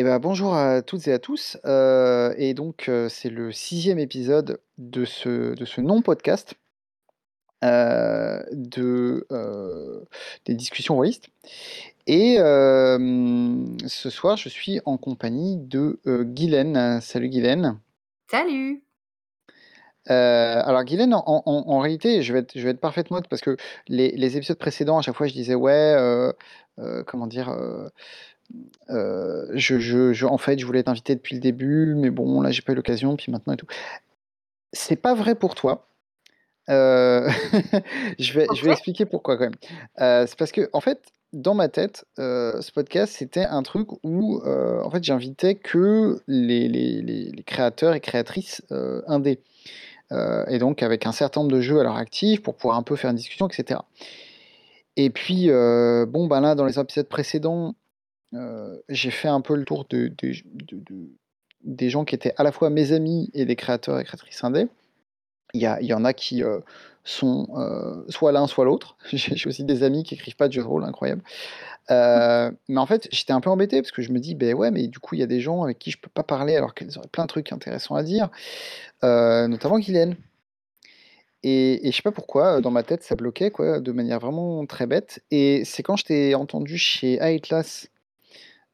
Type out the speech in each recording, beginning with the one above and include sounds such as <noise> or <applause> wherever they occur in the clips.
Eh ben, bonjour à toutes et à tous, heu et donc heu, c'est le sixième épisode de ce de ce non-podcast, heu, de, des discussions rôlistes et ce soir, je suis en compagnie de, Guylaine. Salut Guylaine. Salut! Alors Guylaine, en en en réalité, je vais être je vais être parfaitement honnête parce que les les épisodes précédents, à chaque fois, je disais: «Ouais, comment dire? Je je je en fait, je voulais t'inviter depuis le début, mais bon, là, j'ai pas eu l'occasion, puis maintenant et tout». C'est pas vrai pour toi. Heu, <laughs> je vais je vais OK. expliquer pourquoi quand même. Heu, c'est parce qu'en fait, dans ma tête, ce podcast, c'était un truc où, en fait, j'invitais que les les créateurs et créatrices, indés, et donc avec un certain nombre de jeux à leur actif pour pouvoir un peu faire une discussion et cetera et puis, bon, ben, là, dans les épisodes précédents, j'ai fait un peu le tour de des gens qui étaient à la fois mes amis et des créateurs et créatrices indés. Il y en a qui, heu, sont, heu, soit l'un, soit l'autre. <laughs> J'ai aussi des amis qui écrivent pas de jeux de rôle, incroyable. Mais en fait, j'étais un peu embêté parce que je me dis: «Beh, ouais, mais du coup, il y a des gens avec qui je peux pas parler alors qu'elles auraient plein de trucs intéressants à dire», notamment Guylaine et et je sais pas pourquoi, dans ma tête, ça bloquait, quoi, de manière vraiment très bête et c'est quand je t'ai entendu chez Atlas,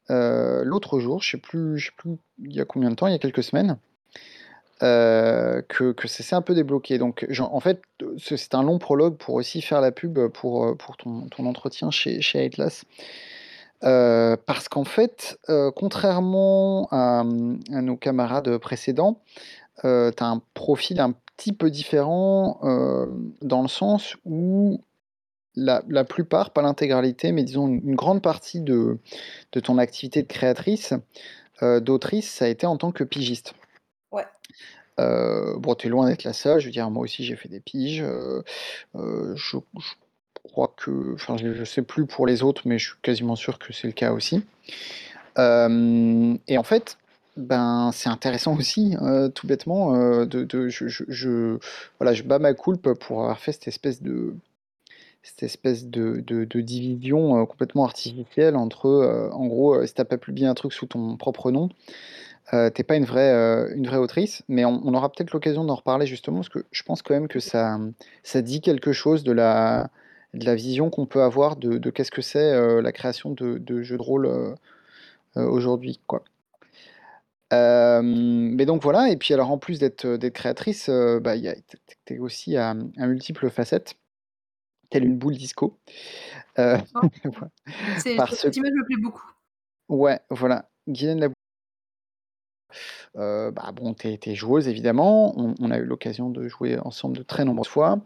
l'autre jour, je je sais plus il y a combien de temps, il y a quelques semaines, heu, que que ça s'est un peu débloqué donc en fait, c'est un long prologue pour aussi faire la pub, pour, pour ton entretien chez Atlas. Parce qu'en fait, contrairement à, à nos camarades précédents, tu as un profil un petit peu différent, dans le sens où la la plupart, pas l'intégralité, mais disons une une grande partie de de ton activité de créatrice, heu, d'autrice, ça a été en tant que pigiste. Ouais. Heu, bon, tu es loin d'être la seule, je veux dire, moi aussi j'ai fait des piges, heu, je je crois que enfin, je je sais plus pour les autres, mais je suis quasiment sûr que c'est le cas aussi. Et en fait, ben, c'est intéressant <laughs> aussi, tout bêtement, de de je je je voilà, je bats ma coulpe pour avoir fait cette espèce de cette espèce de de division, complètement artificielle entre, en gros, si tu as pas publié un truc sous ton propre nom, heu, tu es pas une vraie, une vraie autrice, mais on aura peut-être l'occasion d'en reparler justement parce que je pense quand même que ça, ça dit quelque chose de la de la vision qu'on peut avoir de qu'est-ce que c'est, la création de de jeux de rôle, aujourd'hui, quoi. Mais donc voilà et puis alors en plus d'être, créatrice, heu, bah, aussi à, à multiples facettes, telle une boule disco, <laughs> parce cette image me plaît beaucoup. Ouais, voilà, Guylaine la Heu, bah, bon, tu es tu es joueuse évidemment, on on a eu l'occasion de jouer ensemble de très nombreuses fois.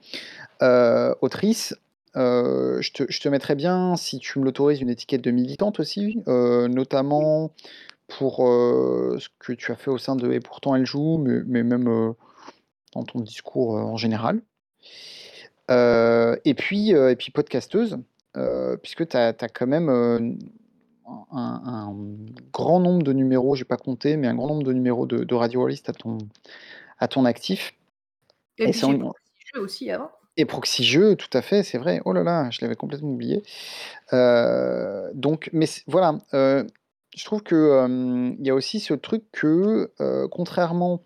Heu, autrice, heu, je te je te mettrais bien, si tu me l'autorises, une étiquette de militante aussi, notamment pour, ce que tu as fait au sein de Et pourtant elle joue, mais mais même, dans ton discours, en général. Heu et puis, heu et puis podcasteuse, heu, puisque tu as quand même, un grand nombre de numéros, j'ai pas compté, mais un grand nombre de numéros de de Radio Rollist à ton à ton actif Et et Proxy Jeux aussi avant. et Proxy Jeux, tout à fait, c'est vrai. Oh là là, je l'avais complètement oublié. Donc mais voilà, je trouve que, il y a aussi ce truc que, contrairement,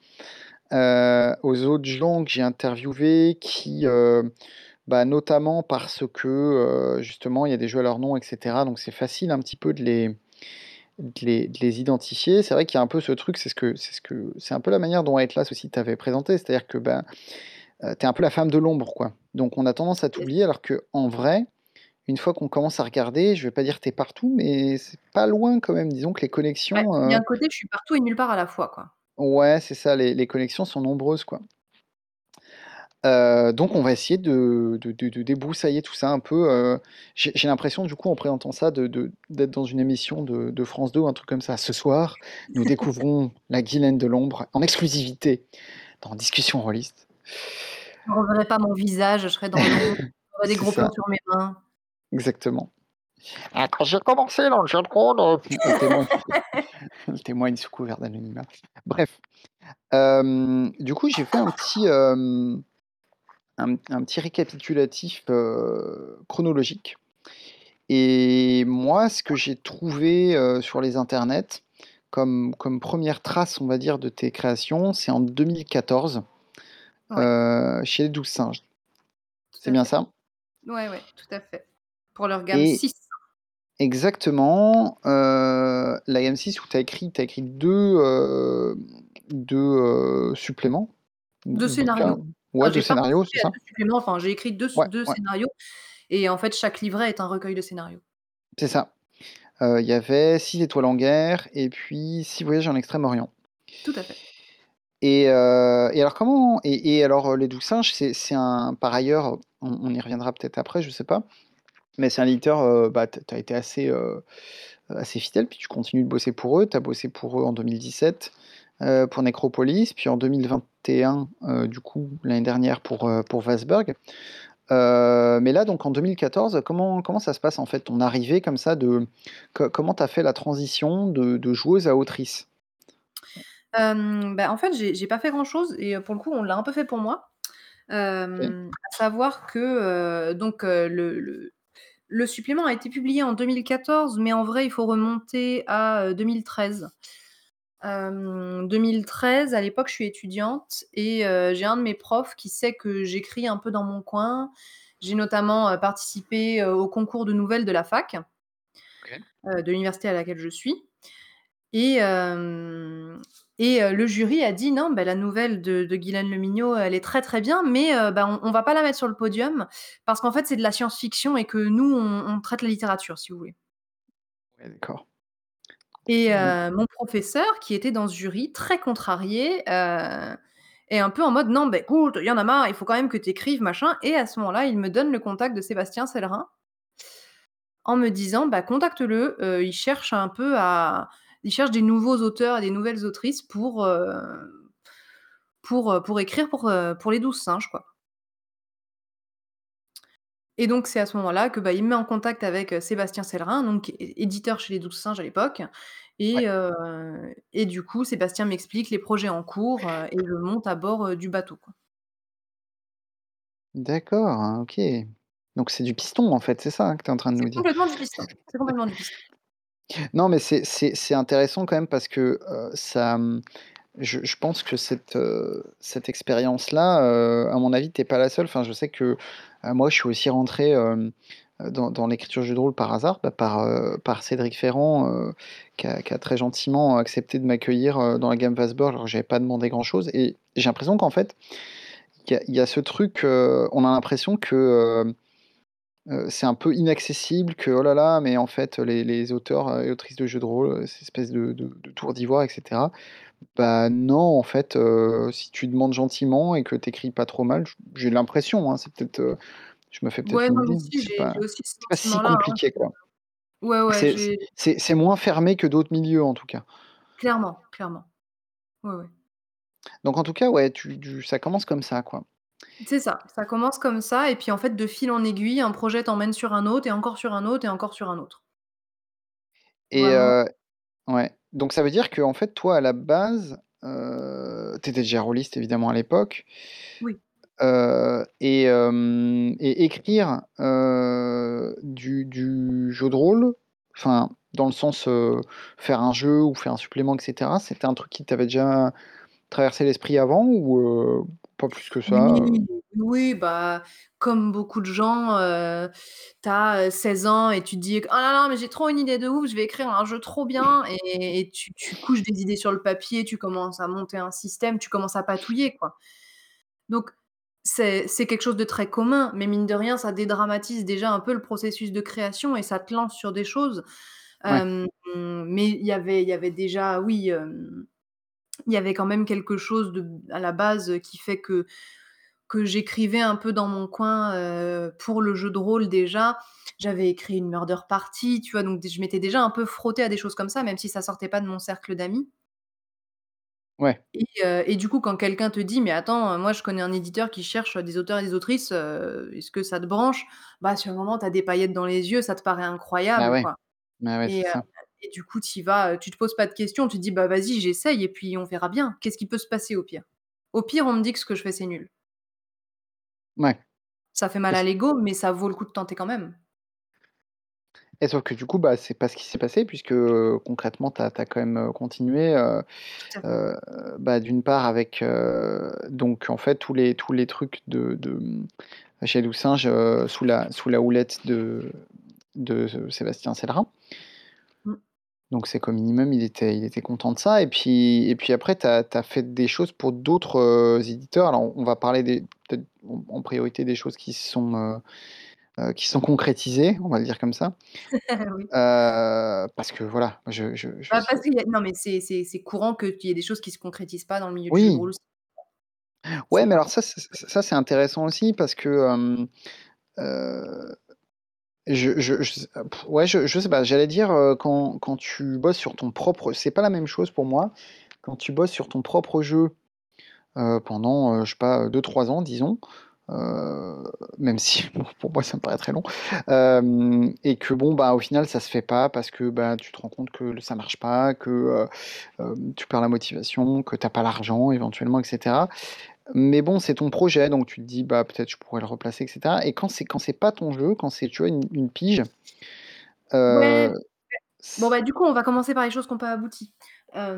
heu, aux autres gens que j'ai interviewés qui, heu, bah, notamment parce que, heu, justement, il y a des jeux à leur nom et cetera, donc c'est facile un petit peu de les de les de les identifier. C'est vrai qu'il y a un peu ce truc, c'est ce que c'est ce que c'est un peu la manière dont Atlas aussi t'avait présenté, c'est-à-dire que, ben, heu, tu es un peu la femme de l'ombre, quoi. Donc on a tendance à t'oublier alors qu'en vrai, une fois qu'on commence à regarder, je vais pas dire tu es partout, mais c'est pas loin quand même. Disons que les Ouais, connexions, il y a un côté, je suis partout et nulle part à la fois, quoi. Ouais, c'est ça, les les connexions sont nombreuses, quoi. Heu, donc on va essayer de de de de débroussailler tout ça un peu, heu, j'ai j'ai l'impression du coup en présentant ça de de d'être dans une émission de de France 2 ou un truc comme ça. Ce soir, nous <laughs> découvrons la Guylaine de l'ombre en exclusivité dans Discussions Rôlistes. Vous reverrez pas mon visage, je serai dans <laughs> l'ombre, j'aurai des C'est gros plans ça. sur mes mains. Exactement. «Ah, quand j'ai commencé dans le jeu de rôle, <laughs> heu», elle témoigne <laughs> elle témoigne sous couvert d'anonymat. Bref, du coup, j'ai fait un petit, un un petit récapitulatif, chronologique et moi, ce que j'ai trouvé, sur les internets, comme comme 1re trace, on va dire, de tes créations, c'est en 2014, Ouais. heu, chez Les 12 Singes. Tout C'est à bien fait. ça? Ouais, ouais, tout à fait. Pour leur gamme Et 6. Exactement, heu, la gamme 6 où tu as écrit as écrit 2, hem, 2, heu, suppléments, 2 ou bouquins. scénarios. Ouais, Enfin, 2 j'ai scénarios, c'est ça? 2 suppléments, enfin, j'ai écrit 2 s Ouais, 2 ouais. scénarios et en fait, chaque livret est un recueil de scénarios. C'est ça. Heu, il y avait 6 étoiles en guerre et puis 6 voyages en Extrême-Orient. Tout à fait. Et heu, et alors comment et et alors, heu, Les 12 Singes, c'est c'est un par ailleurs, on on y reviendra peut-être après, je sais pas, mais c'est un éditeur, heu, bah, tu as été assez, assez fidèle, puis tu continues de bosser pour eux. Tu as bossé pour eux en 2017, heu, pour Necropolis, puis en 2021, heu, du coup, l'année dernière pour, pour mais là, donc en 2014, comment comment ça se passe, en fait, ton arrivée comme ça de co comment tu as fait la transition de de joueuse à autrice? Bah, en fait, j'ai pas fait grand-chose et heu, pour le coup, on l'a un peu fait pour moi. À savoir que, donc le le supplément a été publié en 2014, mais en vrai, il faut remonter à, heu, 2013. Hem, 2013, à l'époque, je suis étudiante et heu, j'ai un de mes profs qui sait que j'écris un peu dans mon coin. J'ai notamment, participé, au concours de nouvelles de la fac de l'université à laquelle je suis et et heu, le jury a dit: «Non, bah, la nouvelle de de Guylaine Lemignot, elle est très, très bien, mais heu, bah, on on va pas la mettre sur le podium parce qu'en fait, c'est de la science-fiction et que nous, on on traite la littérature», si vous voulez. Ouais, d'accord. Et Mmh. heu, mon professeur qui était dans ce jury, très contrarié, heu, est un peu en mode: «Non, beh, écoute, il y en a marre, il faut quand même que tu écrives, machin» et à ce moment-là, il me donne le contact de Sébastien Sellering en me disant: «Bah, contacte-le, heu, il cherche un peu à il cherche des nouveaux auteurs et des nouvelles autrices pour, heu, pour écrire pour, heu, pour Les 12 Singes, quoi». Et donc c'est à ce moment-là que, bah, il me met en contact avec, Sébastien Sellering, donc éditeur chez Les 12 Singes à l'époque Ouais. et du coup, Sébastien m'explique les projets en cours, et je monte à bord, du bateau. D'accord, OK. Donc c'est du piston, en fait, c'est ça, hein, que tu es en train de nous dire? complètement du piston, c'est complètement du piston. Non, mais c'est intéressant quand même parce que, ça, je je pense que cette, cette expérience-là, à mon avis, tu pas la seule. Enfin, je sais que, moi, je suis aussi rentré, dans dans l'écriture de jeux de rôle par hasard, bah, par, par Cédric Ferrand, qui a très gentiment accepté de m'accueillir, dans la gamme Ważberg, alors que j'avais pas demandé grand-chose et j'ai l'impression qu'en fait, il y a y a ce truc, on a l'impression que, heu, c'est un peu inaccessible, que, oh là là, mais en fait, les les auteurs, heu et autrices de jeux de rôle, heu, c'est espèce de de de tour d'ivoire et cetera. Bah, non, en fait, heu, si tu demandes gentiment et que tu écris pas trop mal, j'ai l'impression, hein, c'est peut-être, je me fais peut-être Ouais, une non, mais idée, si, c'est j'ai pas aussi ce pas si hein, compliqué, quoi. ouais, ouais, c'est moins fermé que d'autres milieux, en tout cas. Clairement, clairement. Ouais, ouais. Donc en tout cas, ouais, tu tu ça commence comme ça, quoi. C'est ça, ça commence comme ça et puis, en fait, de fil en aiguille, un projet t'emmène sur un autre et encore sur un autre et encore sur un autre. Et Vraiment heu ouais, donc ça veut dire qu'en fait, toi, à la base, heu, tu étais déjà rôliste, évidemment, à l'époque, Oui. heu et hem et écrire, heu, du du jeu de rôle, enfin, dans le sens, heu, faire un jeu ou faire un supplément et cetera, c'était un truc qui t'avait déjà traversé l'esprit avant ou heu, pas plus que ça, heu? Oui, oui, bah, comme beaucoup de gens, heu, tu as, heu, 16 ans et tu te dis: «Oh là là, mais j'ai trop une idée de ouf, je vais écrire un jeu trop bien» et et tu tu couches des idées sur le papier, tu commences à monter un système, tu commences à patouiller, quoi. Donc c'est c'est quelque chose de très commun, mais mine de rien, ça dédramatise déjà un peu le processus de création et ça te lance sur des choses. Ouais. Hem, mais il y avait il y avait déjà, oui, hem, il y avait quand même quelque chose de à la base qui fait que que j'écrivais un peu dans mon coin, heu, pour le jeu de rôle déjà. J'avais écrit une Murder Party, tu vois? Donc je m'étais déjà un peu frottée à des choses comme ça, même si ça sortait pas de mon cercle d'amis. Ouais. Et et du coup, quand quelqu'un te dit: «Mais attends, moi je connais un éditeur qui cherche des auteurs et des autrices, est-ce que ça te branche?» bah, sur le moment, tu as des paillettes dans les yeux, ça te paraît Bah, incroyable, ouais. quoi Bah, ouais, et c'est heu ça. Et du coup, tu vas, heu, tu te poses pas de questions, tu te dis: «Bah, vas-y, j'essaye et puis on verra bien. Qu'est-ce qui peut se passer au pire?» Au pire, on me dit que ce que je fais, c'est nul. Mouais. Ça fait mal à l'ego, mais ça vaut le coup de tenter quand même. Et sauf que du coup, bah, c'est pas ce qui s'est passé puisque, heu, concrètement, tu as quand même, heu, continué, heu Tout à fait. heu, bah, d'une part avec, donc en fait tous les tous les trucs de de, chez Singe, sous la sous la houlette de de Sébastien Cellerin. Donc c'est qu'au minimum, il était il était content de ça et puis et puis après tu as fait des choses pour d'autres, heu, éditeurs. Alors on va parler des en priorité des choses qui se sont, heu heu, qui sont concrétisées, on va le dire comme ça. <laughs> Oui. Parce que voilà, je je je Bah, parce y a non mais c'est courant qu'il y ait des choses qui se concrétisent pas dans le milieu du Oui. rôle aussi. Ouais, mais alors ça ça c'est intéressant aussi parce que, je je ouais, je je sais pas, j'allais dire, heu, quand quand tu bosses sur ton propre c'est pas la même chose pour moi, quand tu bosses sur ton propre jeu, heu, pendant, heu, je sais pas, 2-3 ans disons, même si <laughs> pour moi ça me paraît très long, et que bon, bah, au final ça se fait pas parce que, bah, tu te rends compte que ça marche pas, que, tu perds la motivation, que tu as pas l'argent éventuellement et cetera. Mais bon, c'est ton projet donc tu te dis: «Bah, peut-être je pourrais le replacer» et cetera et quand c'est quand c'est pas ton jeu, quand c'est, tu vois, une une pige, ouais. Bon, bah, du coup, on va commencer par les choses qui ont pas abouti.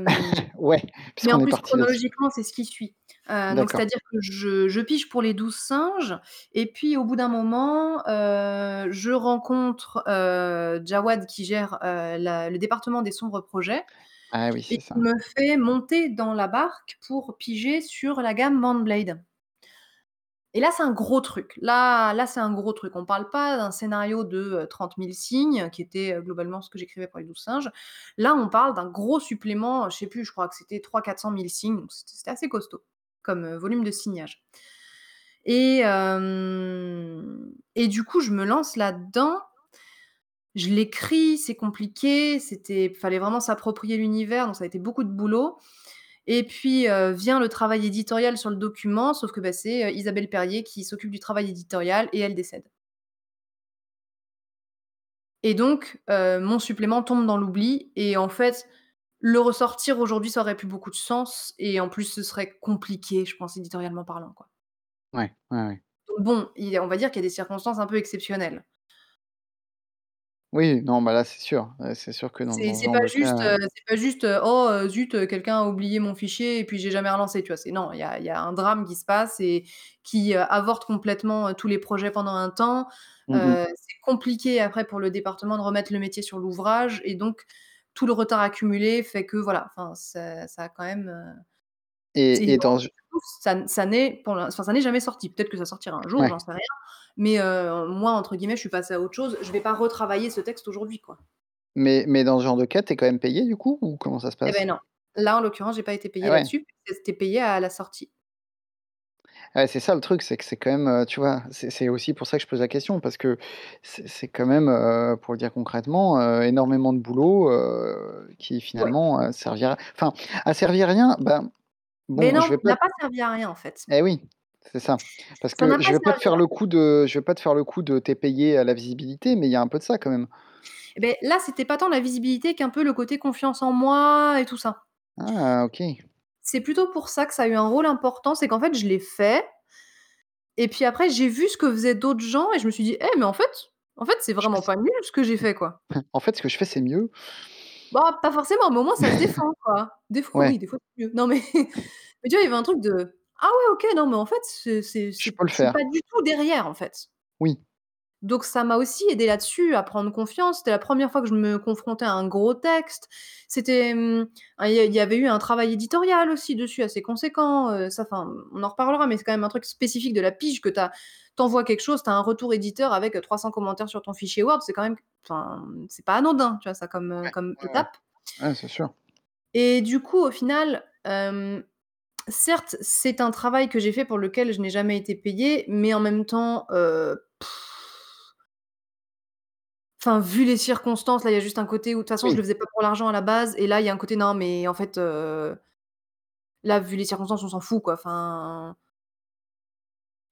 <laughs> Ouais, mais en plus chronologiquement, c'est ce qui suit. Heu, donc c'est-à-dire que je je pige pour les 12 singes et puis au bout d'un moment, heu, je rencontre, Jawad qui gère, la le département des sombres projets Ah oui, et c'est qui me fait monter dans la barque pour piger sur la gamme Mountblade. Et là, c'est un gros truc. Là là, c'est un gros truc. On parle pas d'un scénario de, heu, 30 000 signes qui était, heu, globalement ce que j'écrivais pour les 12 singes. Là, on parle d'un gros supplément, je sais plus, je crois que c'était 300-400 000 signes, donc c'était c'était assez costaud comme, heu, volume de signage. Et et du coup, je me lance là-dedans. Je l'écris, c'est compliqué, c'était fallait vraiment s'approprier l'univers, donc ça a été beaucoup de boulot. Et puis, heu, vient le travail éditorial sur le document, sauf que, bah, c'est, heu, Isabelle Perrier qui s'occupe du travail éditorial et elle décède. Et donc, heu, mon supplément tombe dans l'oubli et en fait, le ressortir aujourd'hui, ça aurait plus beaucoup de sens et en plus, ce serait compliqué, je pense, éditorialement parlant, quoi. Ouais, ouais, ouais. Donc bon, il on va dire qu'il y a des circonstances un peu exceptionnelles. Oui, non, bah, là, c'est sûr, c'est sûr que dans C'est dans ce c'est genre pas de juste, cas heu, c'est pas juste, heu: «Oh, heu, zut, heu, quelqu'un a oublié mon fichier et puis j'ai jamais relancé», tu vois? C'est non, il y a il y a un drame qui se passe et qui, heu, avorte complètement, heu, tous les projets pendant un temps. Mmh mh. Heu, c'est compliqué après pour le département de remettre le métier sur l'ouvrage et donc tout le retard accumulé fait que voilà, enfin ça ça a quand même, heu, c'est Et et dans coup, ça ça n'est pour l'in enfin ça n'est jamais sorti. Peut-être que ça sortira un jour, Ouais. j'en sais rien, mais heu, moi, entre guillemets, «je suis passée à autre chose», je vais pas retravailler ce texte aujourd'hui, quoi. Mais mais dans ce genre de cas, tu es quand même payé du coup ou comment ça se Et beh, passe? non. Là, en l'occurrence, j'ai pas été Ah payée ouais. là-dessus, c'était payé à la sortie. Ouais, c'est ça le truc, c'est que c'est quand même, heu, tu vois? C'est aussi pour ça que je pose la question parce que c'est quand même, heu, pour le dire concrètement, énormément de boulot, qui finalement, servira enfin, a servi à rien, ben, Mais bon, non, je vais pas n'a pas servi à rien, en fait. et oui, c'est ça. Parce Ça n'a que pas je vais pas te servi faire à le coup de je vais pas te faire le coup de tu es payé à la visibilité, mais il y a un peu de ça quand même. Et beh, là, c'était pas tant la visibilité qu'un peu le côté confiance en moi et tout ça. Ah OK. C'est plutôt pour ça que ça a eu un rôle important, c'est qu'en fait, je l'ai fait et puis après, j'ai vu ce que faisaient d'autres gens et je me suis dit: «Eh, mais en fait en fait, c'est Je fais vraiment pas nul ce que j'ai fait, quoi». <laughs> en fait, ce que je fais, c'est mieux. Bah, pas forcément, mais au moins ça se <laughs> défend, quoi. Des fois, Ouais. oui, des fois, c'est mieux. Non, mais <laughs> mais tu vois, il y avait un truc de: «Ah ouais, OK, non, mais en fait, c'est c'est Je c'est peux le je suis faire. pas du tout derrière, en fait». Oui. Donc ça m'a aussi aidée là-dessus, à prendre confiance. C'était la 1re fois que je me confrontais à un gros texte. C'était, mmh, il y avait eu un travail éditorial aussi dessus assez conséquent, heu, ça enfin, on en reparlera, mais c'est quand même un truc spécifique de la pige que tu as tu envoies quelque chose, tu as un retour éditeur avec, heu, 300 commentaires sur ton fichier Word, c'est quand même enfin, c'est pas anodin, tu vois ça comme, Ouais, comme ouais, étape. Ouais, c'est sûr. Et du coup, au final, certes, c'est un travail que j'ai fait pour lequel je n'ai jamais été payée, mais en même temps, enfin, vu les circonstances, là, il y a juste un côté où de toute façon, je le Oui. faisais pas pour l'argent à la base et là, il y a un côté: «Non, mais en fait, heu, là, vu les circonstances, on s'en fout, quoi», enfin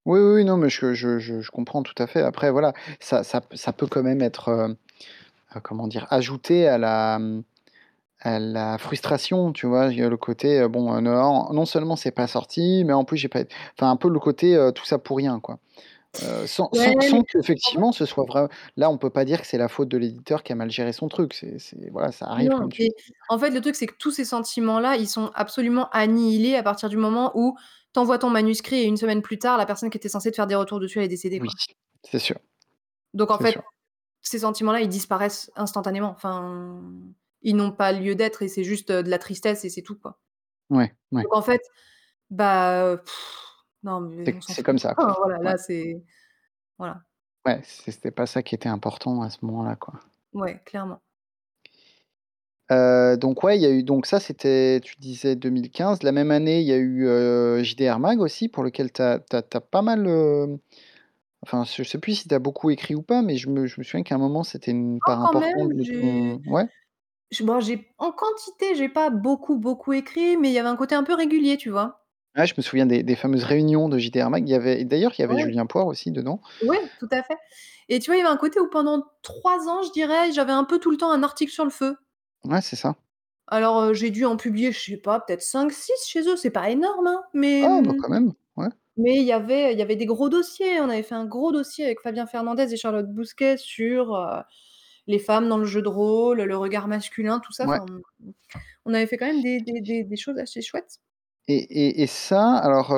Oui, oui, oui, non, mais je je je je comprends tout à fait. Après, voilà, ça ça p ça peut quand même être, heu heu, comment dire? Ajouté à la, mmh, à la frustration, tu vois? Il y a le côté, heu, bon, heu, non non seulement c'est pas sorti, mais en plus j'ai pas enfin, un peu le côté, heu, tout ça pour rien, quoi. Heu, sans Ouais, sans sans qu'effectivement ce soit vrai là, on peut pas dire que c'est la faute de l'éditeur qui a mal géré son truc, c'est c'est voilà, ça arrive Non, comme tu mais dis. en fait, le truc, c'est que tous ces sentiments-là, ils sont absolument annihilés à partir du moment où tu envoies ton manuscrit et 1 semaine plus tard, la personne qui était censée te faire des retours dessus, elle est décédée, Oui, quoi. c'est sûr. Donc en C'est fait, sûr. ces sentiments-là, ils disparaissent instantanément. Enfin, ils n'ont pas lieu d'être et c'est juste, heu, de la tristesse et c'est tout, quoi. Ouais, ouais. Donc en fait, bah, non, mais C'est on s'en c'est fout. comme ça, <laughs> quoi. Enfin voilà, Ouais. là, c'est voilà. Ouais, c'était pas ça qui était important à ce moment-là, quoi. Ouais, clairement. Heu, donc ouais, il y a eu donc ça, c'était tu disais 2015. La même année, il y a eu, heu, JDR Mag aussi pour lequel tu as tu as tu as pas mal, hem, enfin, je sais plus si tu as beaucoup écrit ou pas, mais je me je me souviens qu'à un moment, c'était une Oh part quand même, importante de j'ai ton ouais? j bon, j'ai en quantité, j'ai pas beaucoup, beaucoup écrit, mais il y avait un côté un peu régulier, tu vois? Ouais, je me souviens des des fameuses réunions de JDR Mag. Il y avait d'ailleurs, il y avait Ouais. Julien Poire aussi dedans. Ouais, tout à fait et tu vois, il y avait un côté où pendant 3 ans, je dirais, j'avais un peu tout le temps un article sur le feu. Ouais, c'est ça. Alors, heu, j'ai dû en publier, je sais pas, peut-être 5-6 chez eux, c'est pas énorme, hein, mais Ah bah, mmh, quand même, ouais. mais il y avait il y avait des gros dossiers. On avait fait un gros dossier avec Fabien Fernandez et Charlotte Bousquet sur, heu, les femmes dans le jeu de rôle, le regard masculin, tout ça, Ouais. enfin, on avait fait quand même des des des des choses assez chouettes. Et et et ça, alors,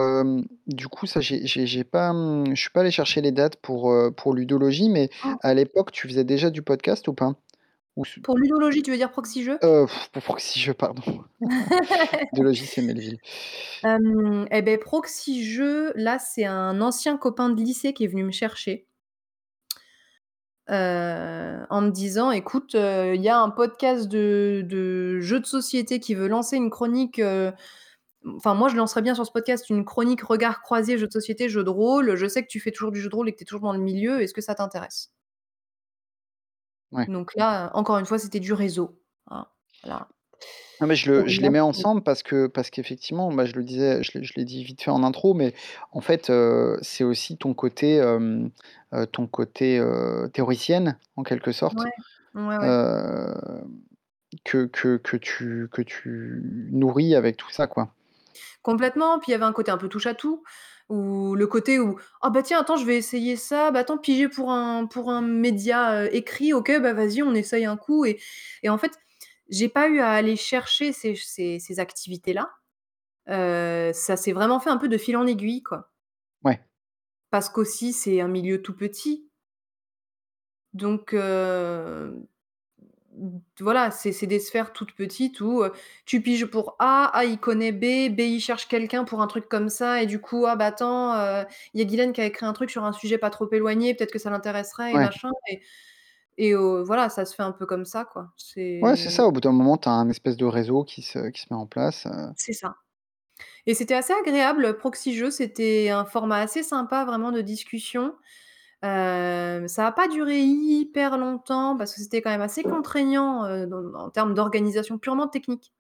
du coup, ça, j'ai j'ai j'ai pas, mmh, je suis pas allé chercher les dates pour, pour Ludologie, mais à l'époque, tu faisais déjà du podcast ou pas? Ou Pour Ludologie, tu veux dire Proxy Jeux? Heu, pour Proxy Jeux, pardon. <laughs> Ludologie, c'est Melville. Hem et beh, Proxy Jeux, là, c'est un ancien copain de lycée qui est venu me chercher heu, en me disant: «Écoute, heu, il y a un podcast de de jeux de société qui veut lancer une chronique, heu, enfin, moi, je lancerais bien sur ce podcast une chronique regard croisé jeux de société, jeux de rôle. Je sais que tu fais toujours du jeu de rôle et que tu es toujours dans le milieu. Est-ce que ça t'intéresse?» Ouais. Donc là, encore une fois, c'était du réseau, hein, voilà. Non, mais je On le je les mets ensemble parce que parce qu'effectivement, bah, je le disais, je l'ai je l'ai dit vite fait en intro, mais en fait, heu, c'est aussi ton côté, hem, heu, ton côté, théoricienne, en quelque sorte, Ouais. Ouais, ouais. hem, que que que tu que tu nourris avec tout ça, quoi. Complètement, puis il y avait un côté un peu touche à tout, où le côté où: «Ah bah, tiens, attends, je vais essayer ça. Bah, attends, piger pour un pour un média, heu, écrit. OK, bah, vas-y, on essaye un coup» et et en fait, j'ai pas eu à aller chercher ces ces ces activités-là. Heu, ça s'est vraiment fait un peu de fil en aiguille, quoi. Ouais. Parce qu'aussi, c'est un milieu tout petit. Donc heu, d voilà, c'est des sphères toutes petites où, tu piges pour A, A il connaît B, B il cherche quelqu'un pour un truc comme ça et du coup: «Ah bah, attends, il y a Guylaine qui a écrit un truc sur un sujet pas trop éloigné, peut-être que ça l'intéresserait et Ouais. machin» et voilà, ça se fait un peu comme ça, quoi. Ouais, c'est ça, au bout d'un moment, tu as un espèce de réseau qui se qui se met en place, C'est ça et c'était assez agréable, Proxy Jeux, c'était un format assez sympa, vraiment, de discussion. Ça a pas duré hyper longtemps parce que c'était quand même assez contraignant, dans en termes d'organisation purement technique.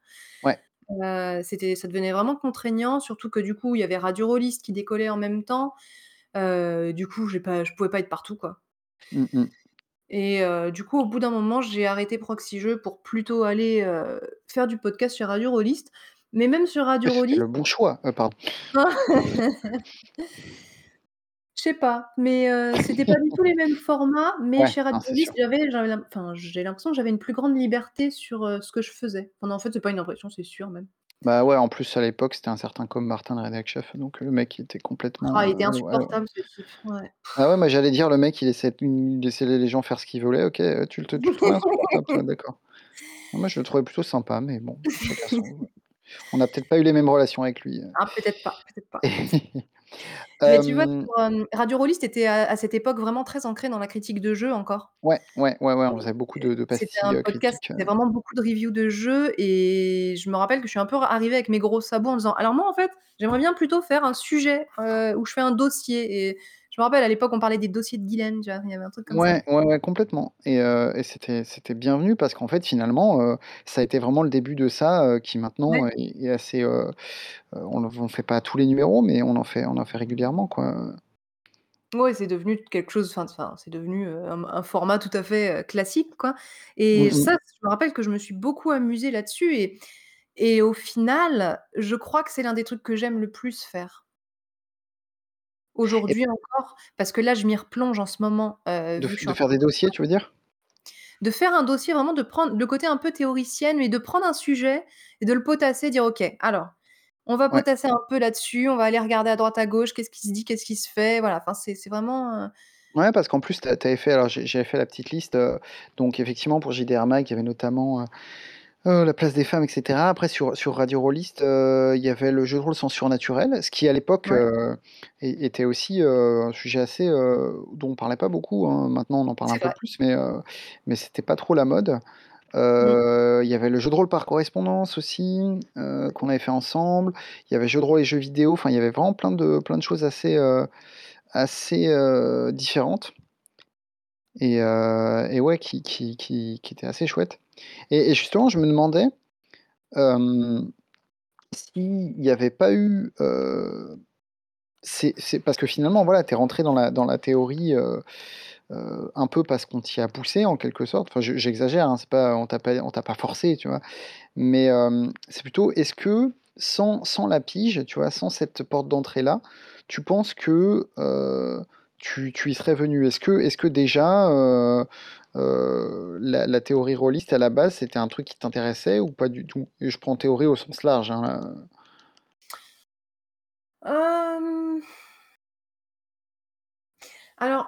Ouais. C'était ça devenait vraiment contraignant, surtout que, du coup, il y avait Radio Rollist qui décollait en même temps. Du coup, j'ai pas je pouvais pas être partout, quoi Mmh mh. et du coup, au bout d'un moment, j'ai arrêté Proxy Jeux pour plutôt aller, faire du podcast sur Radio Rollist, mais même sur Radio c'était Rollist le bon choix. Heu, pardon. <laughs> Je sais pas, mais heu, <laughs> c'était pas du tout les mêmes formats, mais Ouais, chez Radio c'est sûr. j'avais j'avais l'im enfin, j'ai l'impression que j'avais une plus grande liberté sur, heu, ce que je faisais. Enfin non, en fait, c'est pas une impression, c'est sûr, même. Bah, ouais, en plus, à l'époque, c'était un certain Com Martin, le rédac chef, donc le mec, il était complètement, Ah, il était heu, ouais, ouais. insupportable ce type, ouais. Ah ouais, moi, j'allais dire le mec, il laissait il laissait les gens faire ce qu'ils voulaient. OK, heu, tu le tu le trouvais insupportable, toi? D'accord. <laughs> Moi, je le trouvais plutôt sympa, mais bon, chacun son on a peut-être pas eu les mêmes relations avec lui, heu Ah, peut-être pas, peut-être pas. <laughs> Mais tu vois, hem sur, hem, Radio Rollist était à à cette époque vraiment très ancré dans la critique de jeux encore. Ouais, ouais, ouais, ouais, on faisait beaucoup de de C'était un heu, podcast critiques, qui heu faisait vraiment beaucoup de reviews de jeux et je me rappelle que je suis un peu arrivée avec mes gros sabots en disant: «Alors moi, en fait, j'aimerais bien plutôt faire un sujet, heu, où je fais un dossier» et je me rappelle à l'époque, on parlait des dossiers de Guylaine, tu vois? Il y avait un truc comme ça. Ouais, ouais, ouais, complètement et heu et c'était c'était bienvenu parce qu'en fait, finalement, heu, ça a été vraiment le début de ça, heu, qui Ouais. maintenant est est assez, heu heu, on le on fait pas tous les numéros, mais on en fait on en fait régulièrement, quoi, heu Ouais, c'est devenu quelque chose enfin enfin, c'est devenu, heu, un un format tout à fait, heu, classique, quoi et Mmh mh. ça, je me rappelle que je me suis beaucoup amusée là-dessus et et au final, je crois que c'est l'un des trucs que j'aime le plus faire. Et Aujourd'hui encore, parce que là, je m'y replonge en ce moment, heu, De faire des dossiers, tu veux dire? de faire un dossier, vraiment de prendre le côté un peu théoricienne, mais de prendre un sujet et de le potasser, dire: «OK, alors, on va Ouais. potasser un peu là-dessus, on va aller regarder à droite à gauche, qu'est-ce qui se dit, qu'est-ce qui se fait?» voilà, enfin, c'est c'est vraiment, heu Ouais, parce qu'en plus, tu avais fait alors j'avais fait la petite liste, heu, donc effectivement pour JDR Mag, il y avait notamment, heu, la place des femmes et cetera. Après sur sur Radio Rollist, heu, il y avait le jeu de rôle sans surnaturel, ce qui à l'époque, Ouais. é était aussi, un sujet assez, dont on parlait pas beaucoup, hein. Maintenant on en parle un peu plus, mais mais c'était pas trop la mode. Mmh. Il y avait le jeu de rôle par correspondance aussi, qu'on avait fait ensemble. Il y avait jeux de rôle et jeux vidéo, enfin il y avait vraiment plein de plein de choses assez, différentes et et ouais, qui qui qui qui étaient assez chouettes et justement, je me demandais, hem, s'il y avait pas eu, heu, c'est parce que finalement, voilà, tu es rentré dans la théorie, heu heu, un peu parce qu'on t'y a poussé en quelque sorte. Enfin, je j'exagère, hein, c'est pas on t'a pas on t'a pas forcé, tu vois? Mais c'est plutôt est-ce que sans sans la pige, tu vois, sans cette porte d'entrée-là, tu penses que, tu tu y serais venu? Est-ce que est-ce que déjà, heu, la la théorie rôliste à la base, c'était un truc qui t'intéressait ou pas du tout? Je prends théorie au sens large, hein, heu. Hem alors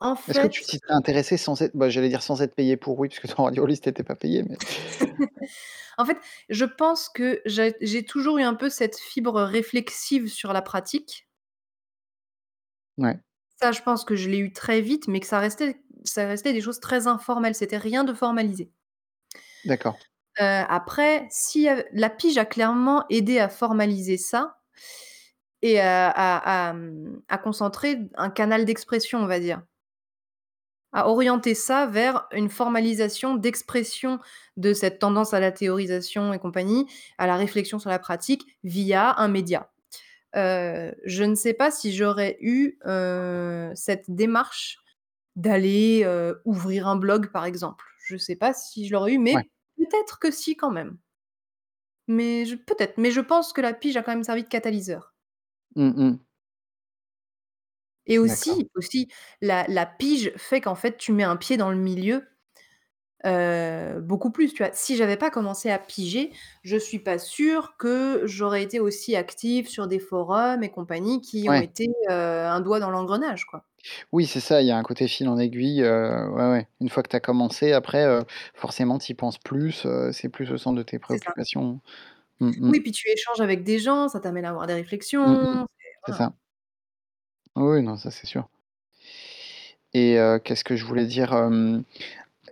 en Est-ce que tu fait t'y serais intéressé sans être bah, j'allais dire sans être payé pour, oui, puisque dans Radio Rollist, tu étais pas payé, mais <laughs> en fait, je pense que j'ai j'ai toujours eu un peu cette fibre réflexive sur la pratique. ouais, Ça, je pense que je l'ai eu très vite, mais que ça restait ça restait des choses très informelles, c'était rien de formalisé. d'accord. Heu, après, si, heu, la pige a clairement aidé à formaliser ça et à à à, mmh, à concentrer un canal d'expression, on va dire. À orienter ça vers une formalisation d'expression de cette tendance à la théorisation et compagnie, à la réflexion sur la pratique via un média. Je ne sais pas si j'aurais eu, cette démarche d'aller, ouvrir un blog, par exemple. Je sais pas si je l'aurais eu, Ouais. mais peut-être que si quand même. Mais je peut-être, mais je pense que la pige a quand même servi de catalyseur. Mmh mh. Et D'accord. aussi aussi la la pige fait qu'en fait tu mets un pied dans le milieu, heu, beaucoup plus, tu vois? Si j'avais pas commencé à piger, je suis pas sûre que j'aurais été aussi active sur des forums et compagnie qui ont Ouais. été, heu, un doigt dans l'engrenage, quoi. Oui, c'est ça, il y a un côté fil en aiguille, heu, ouais, ouais. Une fois que tu as commencé, après, heu, forcément, tu y penses plus, heu, c'est plus au centre de tes C'est ça. préoccupations. Mmh mh. Oui, puis tu échanges avec des gens, ça t'amène à avoir des Mmh mh. réflexions, c'est C'est voilà. ça. Oui, oui, non, ça, c'est sûr et heu, qu'est-ce que je voulais dire? Hem,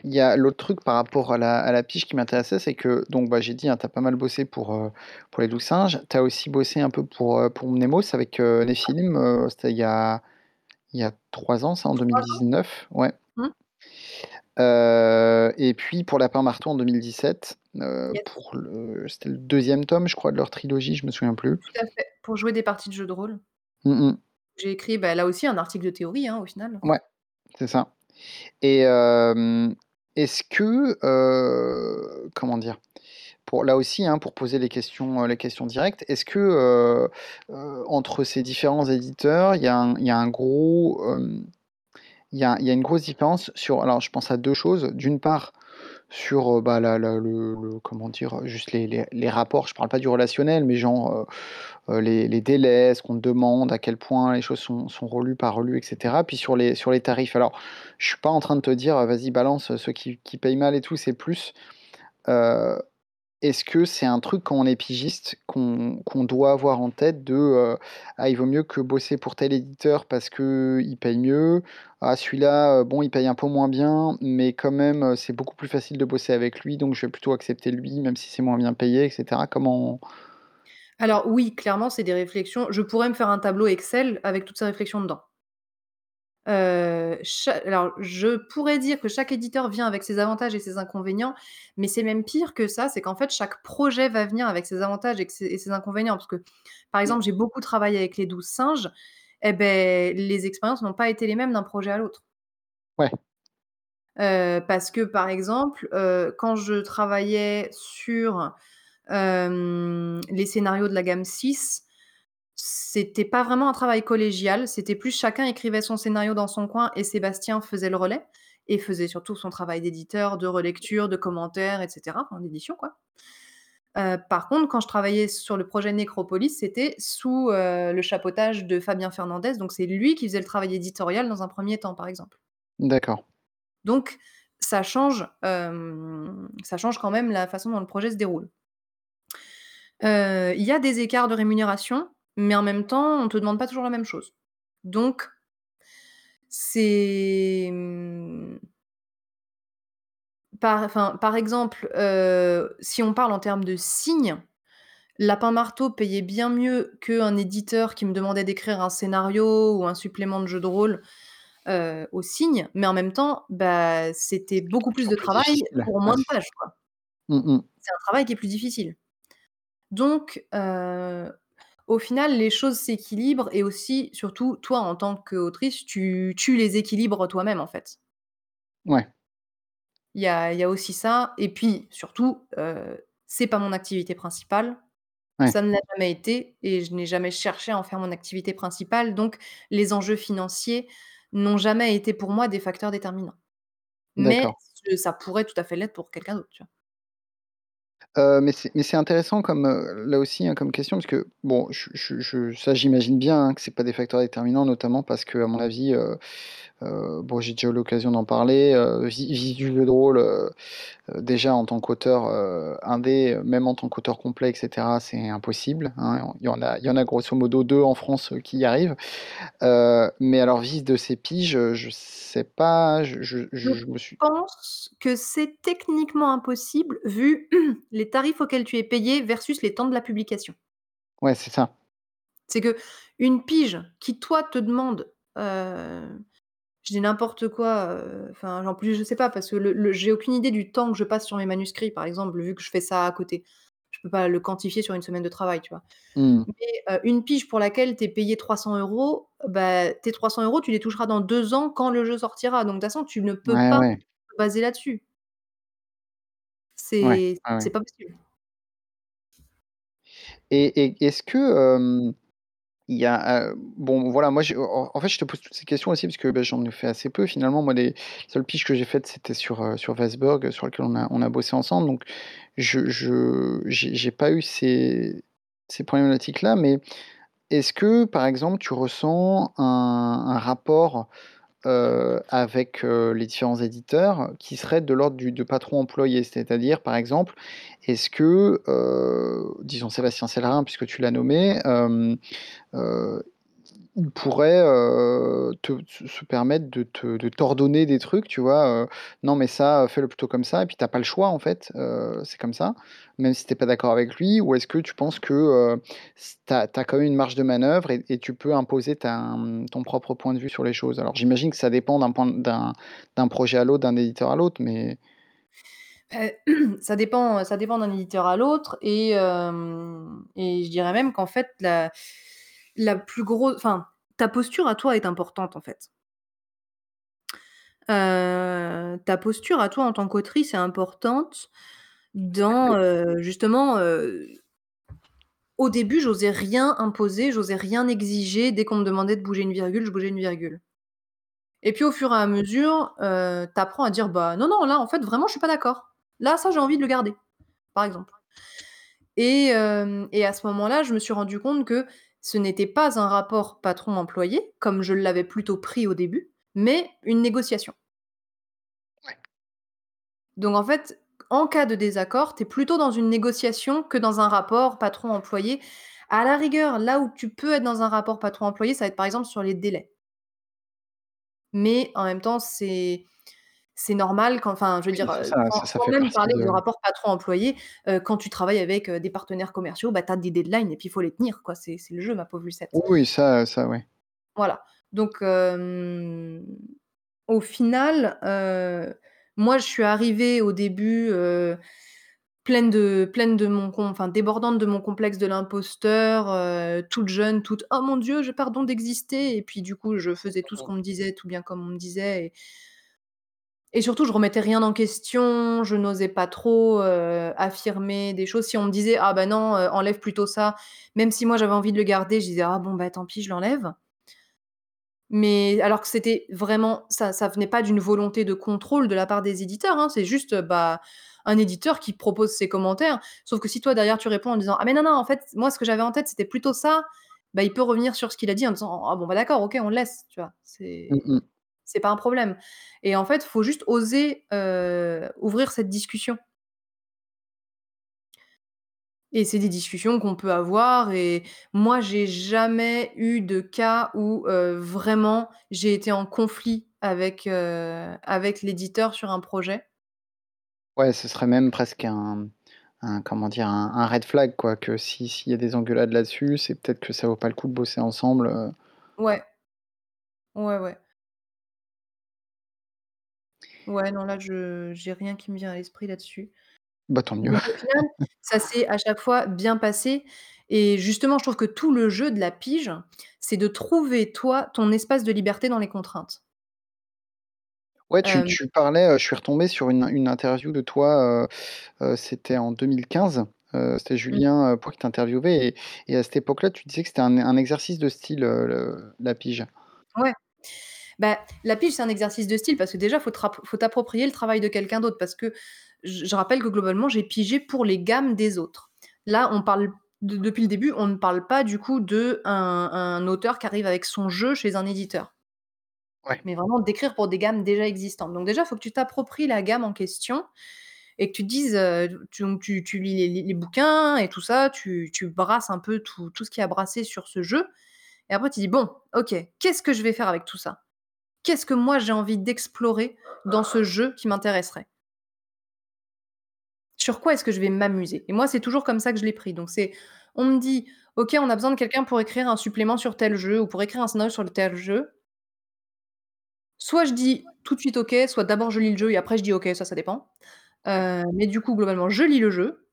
il y a l'autre truc par rapport à la à la pige qui m'intéressait, c'est que donc, bah, j'ai dit, hein, tu as pas mal bossé pour, heu, pour Les Douze Singes. Tu as aussi bossé un peu pour, heu, pour Mnemos avec, heu, Nephilim, heu, c'était il y a il y a 3 ans, ça, en 3 ans? 2019, ouais. Mmh. Et puis pour Lapin Marteau en 2017, heu, Yes, pour le c'était le deuxième tome, je crois, de leur trilogie, je me souviens plus. tout à fait. Pour jouer des parties de jeux de rôle. Mmh mh. J'ai écrit, bah, là aussi un article de théorie, hein, au final. Ouais, c'est ça et est-ce que, heu, comment dire? Pour là aussi, hein, pour poser les questions, heu, les questions directes, est-ce que, heu, entre ces différents éditeurs, il y a un gros, il y y a une grosse différence sur alors je pense à 2 choses. D'une part, sur, bah, le comment dire? Juste les les les rapports, je parle pas du relationnel, mais genre, les les délais, ce qu'on te demande, à quel point les choses sont sont relues, pas relues et cetera. Puis sur les sur les tarifs. Alors, je suis pas en train de te dire, «Vas-y balance, ceux qui qui payent mal et tout», c'est plus, est-ce que c'est un truc quand on est pigiste qu'on doit avoir en tête de, heu: «Ah, il vaut mieux que bosser pour tel éditeur parce qu'il paye mieux. Ah, celui-là, heu, bon, il paye un peu moins bien, mais quand même, heu, c'est beaucoup plus facile de bosser avec lui, donc je vais plutôt accepter lui, même si c'est moins bien payé» et cetera? Comment Alors oui, clairement, c'est des réflexions je pourrais me faire un tableau Excel avec toutes ces réflexions dedans. Heu, cha alors je pourrais dire que chaque éditeur vient avec ses avantages et ses inconvénients, mais c'est même pire que ça, c'est qu'en fait chaque projet va venir avec ses avantages et que ses et ses inconvénients. Parce que, par mmh, exemple, j'ai beaucoup travaillé avec les 12 singes et beh, les expériences n'ont pas été les mêmes d'un projet à l'autre. ouais, Heu, parce que, par exemple, heu, quand je travaillais sur, hem, les scénarios de la gamme 6 C'était pas vraiment un travail collégial, c'était plus chacun écrivait son scénario dans son coin et Sébastien faisait le relais et faisait surtout son travail d'éditeur, de relecture, de commentaires et cetera, enfin d'édition quoi. Heu, par contre, quand je travaillais sur le projet Nécropolis, c'était sous, heu, le chapeautage de Fabien Fernandez, donc c'est lui qui faisait le travail éditorial dans un 1er temps, par exemple. D'accord. Donc ça change, hem, ça change quand même la façon dont le projet se déroule. Il y a des écarts de rémunération, mais en même temps, on te demande pas toujours la même chose. Donc c'est, mmh par enfin, par exemple, heu, si on parle en termes de signes, Lapin Marteau payait bien mieux qu'un éditeur qui me demandait d'écrire un scénario ou un supplément de jeu de rôle, heu, aux signes, mais en même temps, bah, c'était beaucoup plus de travail difficile, pour moins de pages. Mmh mh. C'est un travail qui est plus difficile. Donc heu, au final, les choses s'équilibrent et aussi, surtout, toi, en tant qu'autrice, tu tu les équilibres toi-même, en fait. Ouais. Il y a il y a aussi ça et puis surtout, heu, c'est pas mon activité principale. Ouais. Ça ne l'a jamais été et je n'ai jamais cherché à en faire mon activité principale, donc les enjeux financiers n'ont jamais été pour moi des facteurs déterminants. Mais ça pourrait tout à fait l'être pour quelqu'un d'autre, tu vois? Heu, mais c'est intéressant comme, heu, là aussi, hein, comme question parce que bon, je je je ça j'imagine bien, hein, que c'est pas des facteurs déterminants, notamment parce qu'à mon avis, heu, bon, j'ai déjà eu l'occasion d'en parler, heu, vi vivre du jeu de rôle, déjà en tant qu'auteur, indé, même en tant qu'auteur complet et cetera, c'est impossible, hein. Il y en a il y en a grosso modo 2 en France, qui y arrivent. Mais alors vivre de ces piges, je sais pas, je je Je je me suis pense que c'est techniquement impossible vu <clears throat> les tarifs auxquels tu es payé versus les temps de la publication. ouais, c'est ça. C'est qu'une pige qui, toi, te demande, heu, je dis n'importe quoi, heu, enfin, en plus, je sais pas parce que le le j'ai aucune idée du temps que je passe sur mes manuscrits, par exemple, vu que je fais ça à côté. Je peux pas le quantifier sur une semaine de travail, tu vois? Mmh. Mais, heu, une pige pour laquelle tu es payé 300 €, bah, tes 300 €, tu les toucheras dans 2 ans quand le jeu sortira. Donc de toute façon, tu ne peux Ouais, pas ouais. te baser là-dessus. C'est ouais, pas possible. Et et est-ce que, il y a, bon voilà, moi, en en fait, je te pose toutes ces questions aussi parce que, bah, j'en ai fait assez peu finalement. Moi, les seules piges que j'ai faites, c'était sur, heu, sur Vezberg, sur lequel on a on a bossé ensemble, donc je j'ai pas eu ces ces problématiques-là, mais est-ce que, par exemple, tu ressens un un rapport heu, avec, heu, les différents éditeurs qui seraient de l'ordre du de patron employé. C'est-à-dire, par exemple, est-ce que, heu, disons Sébastien Sellerin puisque tu l'as nommé, pourrait, te se permettre de te de t'ordonner des trucs, tu vois? Non mais ça, fais-le plutôt comme ça et puis tu as pas le choix en fait, c'est comme ça, même si tu es pas d'accord avec lui? Ou est-ce que tu penses que, heu, s tu as tu as quand même une marge de manœuvre et tu peux imposer mmh, ton propre point de vue sur les choses? Alors j'imagine que ça dépend d'un point d'un d'un projet à l'autre, d'un éditeur à l'autre, mais Heu, <clears throat> ça dépend, ça dépend d'un éditeur à l'autre et et je dirais même qu'en fait la la plus grosse enfin, ta posture à toi est importante, en fait. Heu, ta posture à toi en tant qu'autrice est importante dans, heu, justement, heu, au début, j'osais rien imposer, j'osais rien exiger. Dès qu'on me demandait de bouger une virgule, je bougeais une virgule. Et puis au fur et à mesure, heu, tu apprends à dire: «Bah, non, non, là, en fait, vraiment, je suis pas d'accord. Là, ça, j'ai envie de le garder», par exemple. Et et à ce moment-là, je me suis rendu compte que ce n'était pas un rapport patron-employé, comme je l'avais plutôt pris au début, mais une négociation. Donc en fait, en cas de désaccord, tu es plutôt dans une négociation que dans un rapport patron-employé. À la rigueur, là où tu peux être dans un rapport patron-employé, ça va être par exemple sur les délais. Mais en même temps, c'est c'est normal quand enfin, je veux dire, oui, heu, ça, fait même parler de de rapport patron-employé, heu, quand tu travailles avec, des partenaires commerciaux, bah, tu as des deadlines et puis il faut les tenir quoi, c'est le jeu ma pauvre Lucette. oui, oui, ça, ça, ouais. Voilà, donc au final, moi je suis arrivée au début, pleine de pleine de mon enfin débordante de mon complexe de l'imposteur, toute jeune, toute: «Oh mon Dieu, j'ai pardon d'exister» et puis du coup, je faisais tout ce qu'on me disait, tout bien comme on me disait et Et surtout, je remettais rien en question, je n'osais pas trop, heu, affirmer des choses. Si on me disait: «Ah bah non, heu, enlève plutôt ça», même si moi j'avais envie de le garder, je disais: «Ah bon, bah tant pis, je l'enlève». Mais alors que c'était vraiment ça ça venait pas d'une volonté de contrôle de la part des éditeurs, hein, c'est juste, bah, un éditeur qui propose ses commentaires. Sauf que si toi derrière tu réponds en disant: «Ah mais non, non, en fait, moi ce que j'avais en tête, c'était plutôt ça», bah, il peut revenir sur ce qu'il a dit en disant: «Ah bon, bah d'accord, OK, on le laisse», tu vois? Mmh C'est mh. C'est pas un problème et en fait, faut juste oser, heu, ouvrir cette discussion. Et c'est des discussions qu'on peut avoir et moi, j'ai jamais eu de cas où, heu, vraiment j'ai été en conflit avec, heu, avec l'éditeur sur un projet. Ouais, ce serait même presque un un comment dire? Un un red flag quoi, que si s'il y a des engueulades là-dessus, c'est peut-être que ça vaut pas le coup de bosser ensemble. Ouais. Ouais, ouais. Ouais, non, là, je j'ai rien qui me vient à l'esprit là-dessus. Bah, tant mieux. Donc au final, ça s'est à chaque fois bien passé et justement, je trouve que tout le jeu de la pige, c'est de trouver toi, ton espace de liberté dans les contraintes. Ouais, tu Hem tu parlais, heu, je suis retombé sur une une interview de toi, heu heu, c'était en 2015, heu, c'était Mmh. Julien, heu, Poix qui t'interviewait et et à cette époque-là, tu disais que c'était un un exercice de style, heu, le la pige. Ouais. Bah, la pige, c'est un exercice de style parce que déjà, faut faut t'approprier le travail de quelqu'un d'autre parce que je rappelle que globalement, j'ai pigé pour les gammes des autres. Là, on parle de depuis le début, on ne parle pas du coup de un un auteur qui arrive avec son jeu chez un éditeur. Ouais. Mais vraiment d'écrire pour des gammes déjà existantes. Donc déjà, il faut que tu t'appropries la gamme en question et que tu dises, heu, tu donc tu tu lis les les bouquins et tout ça, tu tu brasses un peu tout tout ce qui a brassé sur ce jeu et après tu dis: «Bon, OK, qu'est-ce que je vais faire avec tout ça? Qu'est-ce que moi j'ai envie d'explorer dans ce jeu qui m'intéresserait?» Sur quoi est-ce que je vais m'amuser? Et moi, c'est toujours comme ça que je l'ai pris. Donc c'est on me dit: «OK, on a besoin de quelqu'un pour écrire un supplément sur tel jeu ou pour écrire un scénario sur tel jeu». Soit je dis tout de suite OK, soit d'abord je lis le jeu et après je dis OK, ça, ça dépend. Heu, mais du coup, globalement, je lis le jeu,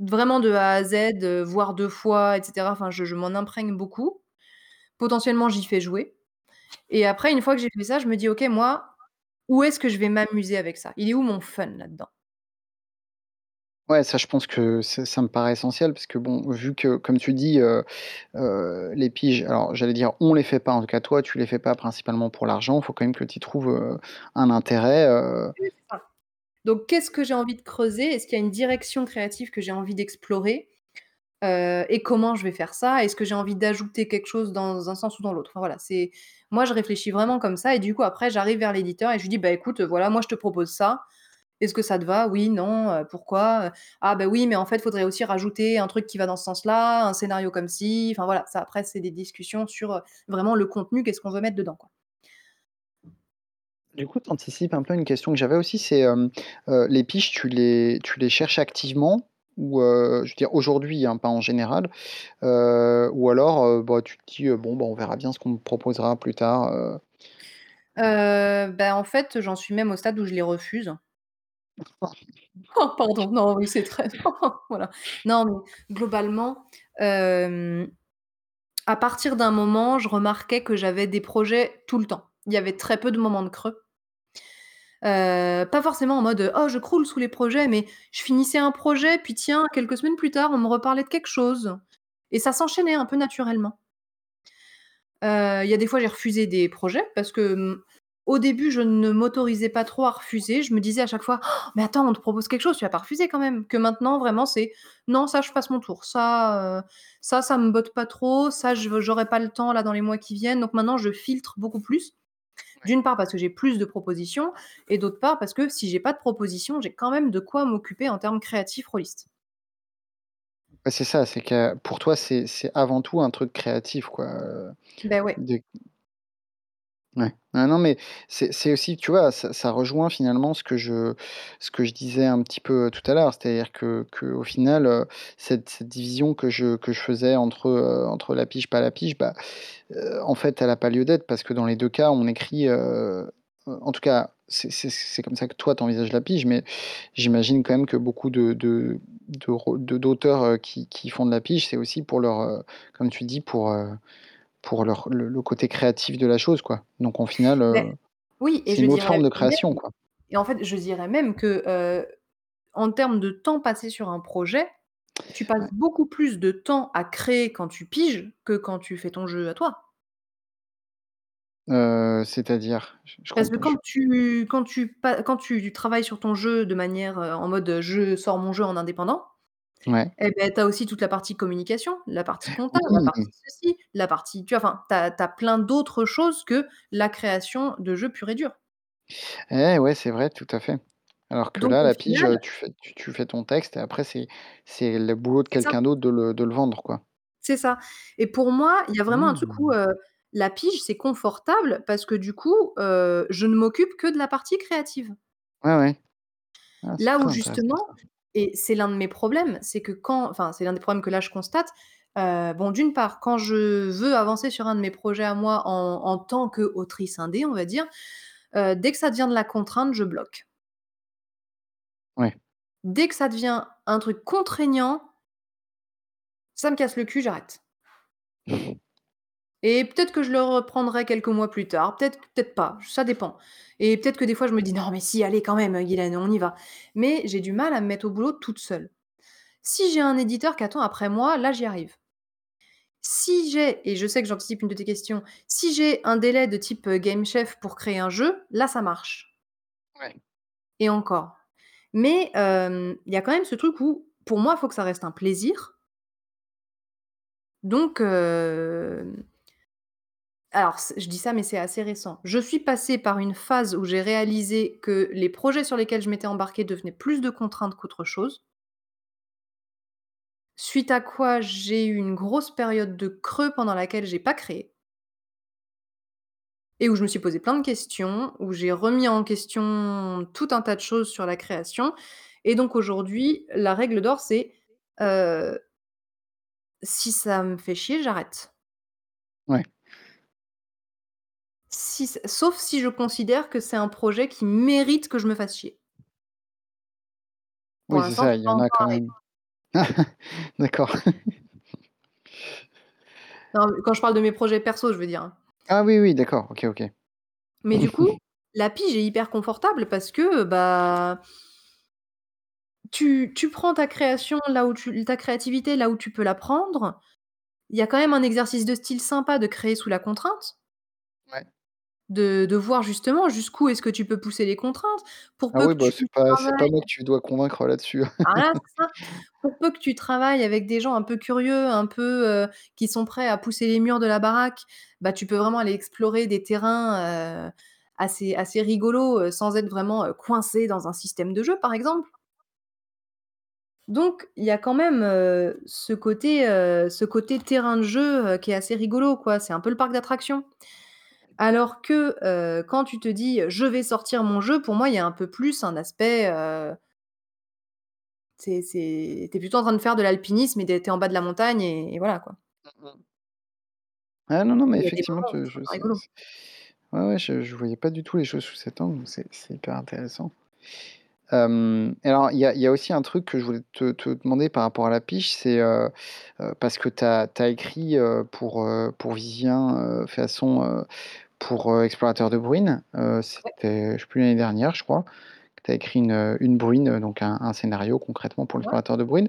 vraiment de A à Z, heu, voire 2 fois et cetera. Enfin, je m'en imprègne beaucoup. Potentiellement, j'y fais jouer et après, une fois que j'ai fait ça, je me dis: «OK, moi, où est-ce que je vais m'amuser avec ça? Il est où mon fun là-dedans?» Ouais, ça, je pense que ça ça me paraît essentiel parce que bon, vu que comme tu dis, heu heu, les piges, alors j'allais dire on les fait pas, en tout cas toi, tu les fais pas principalement pour l'argent, il faut quand même que tu y trouves, heu, un intérêt, heu C'est ça. Donc qu'est-ce que j'ai envie de creuser? Est-ce qu'il y a une direction créative que j'ai envie d'explorer? Heu et comment je vais faire ça? Est-ce que j'ai envie d'ajouter quelque chose dans un sens ou dans l'autre? Enfin voilà, c'est moi je réfléchis vraiment comme ça et du coup après j'arrive vers l'éditeur et je lui dis: «Bah écoute, voilà, moi je te propose ça. Est-ce que ça te va? Oui, non, heu, pourquoi? Ah bah oui, mais en fait, il faudrait aussi rajouter un truc qui va dans ce sens-là, un scénario comme ci». Enfin voilà, ça après c'est des discussions sur, heu, vraiment le contenu, qu'est-ce qu'on veut mettre dedans. Du coup, tu anticipes un peu une question que j'avais aussi, c'est, heu, les piges, tu les tu les cherches activement ou, heu, je veux dire aujourd'hui, hein, pas en général, heu, ou alors, heu, bah, tu te dis, «Bon, bah, on verra bien ce qu'on me proposera plus tard», bah, en fait, j'en suis même au stade où je les refuse. Oh pardon, non, oui, c'est très <laughs> voilà. Non, mais globalement, à partir d'un moment, je remarquais que j'avais des projets tout le temps. Il y avait très peu de moments de creux. Heu, pas forcément en mode, «Oh, je croule sous les projets», mais je finissais un projet, puis tiens, quelques semaines plus tard, on me reparlait de quelque chose et ça s'enchaînait un peu naturellement. Heu, il y a des fois, j'ai refusé des projets parce que, mmh, au début, je ne m'autorisais pas trop à refuser. Je me disais à chaque fois: «Oh, «Mais attends, on te propose quelque chose, tu vas pas refuser quand même?» que maintenant, vraiment, c'est: «Non, ça, je passe mon tour. Ça, heu, ça, ça me botte pas trop. Ça, je veux j'aurai pas le temps là dans les mois qui viennent». Donc maintenant, je filtre beaucoup plus. D'une part parce que j'ai plus de propositions et d'autre part parce que si j'ai pas de propositions, j'ai quand même de quoi m'occuper en termes créatifs rôlistes. C'est ça, c'est que pour toi, c'est avant tout un truc créatif, quoi, heu, Beh, ouais. de Ouais. Non, mais c'est aussi, tu vois, ça rejoint finalement ce que je ce que je disais un petit peu, tout à l'heure. C'est-à-dire que qu'au final, heu, cette division que je que je faisais entre, heu, entre la pige, pas la pige, bah, heu, en fait, elle a pas lieu d'être parce que dans les 2 cas, on écrit, en tout cas, c'est comme ça que toi, tu envisages la pige, mais j'imagine quand même que beaucoup de de de d'auteurs, qui qui font de la pige, c'est aussi pour leur, comme tu dis, pour, pour leur le le côté créatif de la chose, quoi. Donc au final, Beh, heu, oui et c'est une autre forme de même création, quoi. et en fait, je dirais même que, heu, en termes de temps passé sur un projet, tu passes beaucoup plus de temps à créer quand tu piges que quand tu fais ton jeu à toi. Heu, c'est-à-dire? Je Parce que je quand tu quand tu quand tu travailles sur ton jeu de manière, en mode, je sors mon jeu en indépendant, ouais. et beh, tu as aussi toute la partie communication, la partie comptable, la Oui! partie ceci, la partie tu vois? Enfin, tu as plein d'autres choses que la création de jeux pur et dur. Eh ouais, c'est vrai, tout à fait. Alors que Donc là, au la pige, final tu fais tu tu fais ton texte et après c'est c'est le boulot de c'est ça, quelqu'un d'autre de le de le vendre, quoi. c'est ça et pour moi, il y a vraiment un truc où, Mmh. heu, la pige, c'est confortable parce que du coup, heu, je ne m'occupe que de la partie créative. Ouais, ouais. Ah, Là où justement. Et c'est l'un de mes problèmes, c'est que quand enfin, c'est l'un des problèmes que là je constate, heu, bon d'une part, quand je veux avancer sur un de mes projets à moi en en tant qu'autrice indé, on va dire, heu, dès que ça devient de la contrainte, je bloque. Ouais. Dès que ça devient un truc contraignant, ça me casse le cul, j'arrête <laughs> et peut-être que je le reprendrai quelques mois plus tard, peut-être peut-être pas, ça dépend et peut-être que des fois je me dis: «Non mais si, allez quand même, Guylaine, on y va». Mais j'ai du mal à me mettre au boulot toute seule. Si j'ai un éditeur qui attend après moi, là, j'y arrive. Si j'ai et je sais que j'anticipe une de tes questions, si j'ai un délai de type, heu, Game Chef pour créer un jeu, là, ça marche Ouais. et encore. Mais hem, il y a quand même ce truc où, pour moi, il faut que ça reste un plaisir. Donc hem, alors je dis ça, mais c'est assez récent. Je suis passée par une phase où j'ai réalisé que les projets sur lesquels je m'étais embarquée devenaient plus de contraintes qu'autre chose. Suite à quoi, j'ai eu une grosse période de creux pendant laquelle j'ai pas créé. Et où je me suis posé plein de questions, où j'ai remis en question tout un tas de choses sur la création et donc aujourd'hui, la règle d'or, c'est, heu, si ça me fait chier, j'arrête. Ouais. Si c sauf si je considère que c'est un projet qui mérite que je me fasse chier. Pour Oui, c'est l'instant, ça, il y pas en a encore quand même. <laughs> D'accord. Non, quand je parle de mes projets perso, je veux dire, hein. Ah oui, oui, d'accord, OK, OK. Mais du <laughs> coup, la pige est hyper confortable parce que, bah tu tu prends ta création là où tu ta créativité là où tu peux la prendre. Il y a quand même un exercice de style sympa de créer sous la contrainte. De de voir justement jusqu'où est-ce que tu peux pousser les contraintes. Pour Ah peu oui, que bah, tu c'est pas c'est pas travailles moi que tu dois convaincre là-dessus. ah voilà, c'est ça. <laughs> Pour peu que tu travailles avec des gens un peu curieux, un peu, heu, qui sont prêts à pousser les murs de la baraque, bah, tu peux vraiment aller explorer des terrains, heu, assez assez rigolos, heu, sans être vraiment, coincé dans un système de jeu, par exemple. Donc il y a quand même, ce côté, ce côté terrain de jeu, qui est assez rigolo, quoi. C'est un peu le parc d'attractions. Alors que, heu, quand tu te dis: «Je vais sortir mon jeu», pour moi, il y a un peu plus un aspect, heu, c'est c'est tu es plutôt en train de faire de l'alpinisme et de tu es en bas de la montagne et et voilà, quoi. Mmh mh. Ah non, non, mais Il y a des effectivement, moments où tu je trouve je ça c'est rigolo. c'est ouais, ouais, je je voyais pas du tout les choses sous cet angle, donc c'est c'est hyper intéressant. Hem, alors il y a il y a aussi un truc que je voulais te te demander par rapport à la pige, c'est, heu heu, parce que tu as tu as écrit, heu, pour, heu, pour Vivien, heu, Féasson, heu, pour, heu, Explorateur de Bruines, heu, Ouais, c'était je sais plus l'année dernière, je crois, que tu as écrit une, une bruine, heu, donc un un scénario concrètement pour l'Explorateur de Bruines.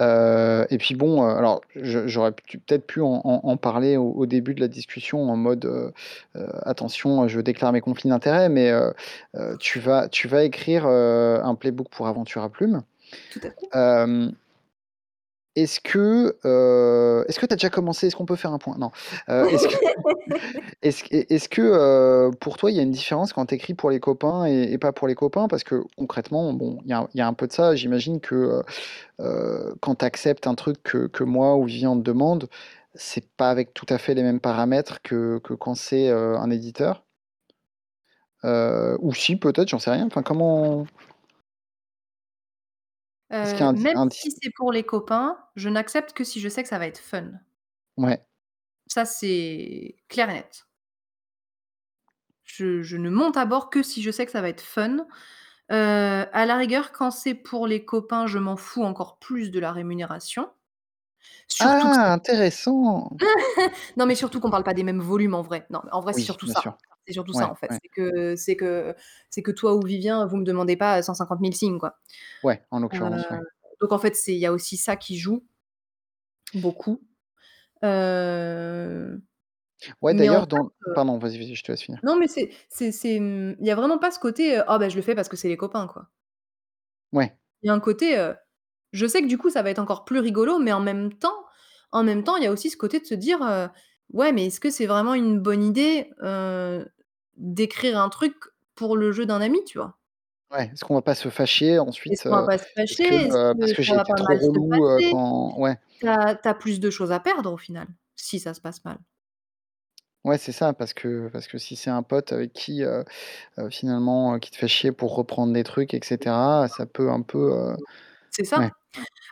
Heu et puis bon, alors j'aurais peut-être pu en en en parler au au début de la discussion en mode, «Attention, je déclare mes conflits d'intérêts», mais tu vas tu vas écrire, un playbook pour Aventure à Plume. Tout à fait. Est-ce que, est-ce que tu as déjà commencé? Est-ce qu'on peut faire un point? Non. Heu, <laughs> est-ce que est-ce que est-ce que, heu, pour toi, il y a une différence quand tu écris pour les copains et et pas pour les copains? Parce que concrètement, bon, il y a il y a un peu de ça. J'imagine que, quand tu acceptes un truc que que moi ou Vivian te demande, c'est pas avec tout à fait les mêmes paramètres que que quand c'est, un éditeur? Ou si peut-être, j'en sais rien. Enfin comment est-ce qu'il y a Heu, un di même un si c'est pour les copains, je n'accepte que si je sais que ça va être fun. ouais, Ça, c'est clair et net. Je je ne monte à bord que si je sais que ça va être fun. Heu, à la rigueur, quand c'est pour les copains, je m'en fous encore plus de la rémunération. Surtout que Ah! Intéressant! <laughs> non, mais surtout qu'on parle pas des mêmes volumes en vrai. Non, mais en vrai, c'est Oui, surtout bien ça. sûr. C'est surtout ça, Ouais, en fait. ouais. C'est que c'est que c'est que toi ou Vivien, vous me demandez pas 150 000 signes, quoi. Ouais, en Heu, l'occurrence, ouais. donc en fait, c'est il y a aussi ça qui joue beaucoup. Heu, Ouais, mais en d'ailleurs, fait, dans heu pardon, vas-y, vas-y, je te laisse finir. non, mais c'est c'est c'est, mmh, il y a vraiment pas ce côté, heu: «Ah bah, je le fais parce que c'est les copains», quoi. Ouais. Il y a un côté, heu, je sais que du coup, ça va être encore plus rigolo, mais en même temps en même temps, il y a aussi ce côté de se dire, heu: «Ouais, mais est-ce que c'est vraiment une bonne idée, heu, d'écrire un truc pour le jeu d'un ami?» tu vois? Ouais, est-ce qu'on va pas se fâcher Est-ce ensuite, qu'on va heu, pas se que, fâcher? Est-ce heu, parce que que j'ai va été pas trop relou, quand ouais. Tu as plus de choses à perdre au final, si ça se passe mal. Ouais, c'est ça, parce que parce que si c'est un pote avec qui, finalement, qui te fait chier pour reprendre des trucs et cetera, ça peut un peu, C'est ouais. ça.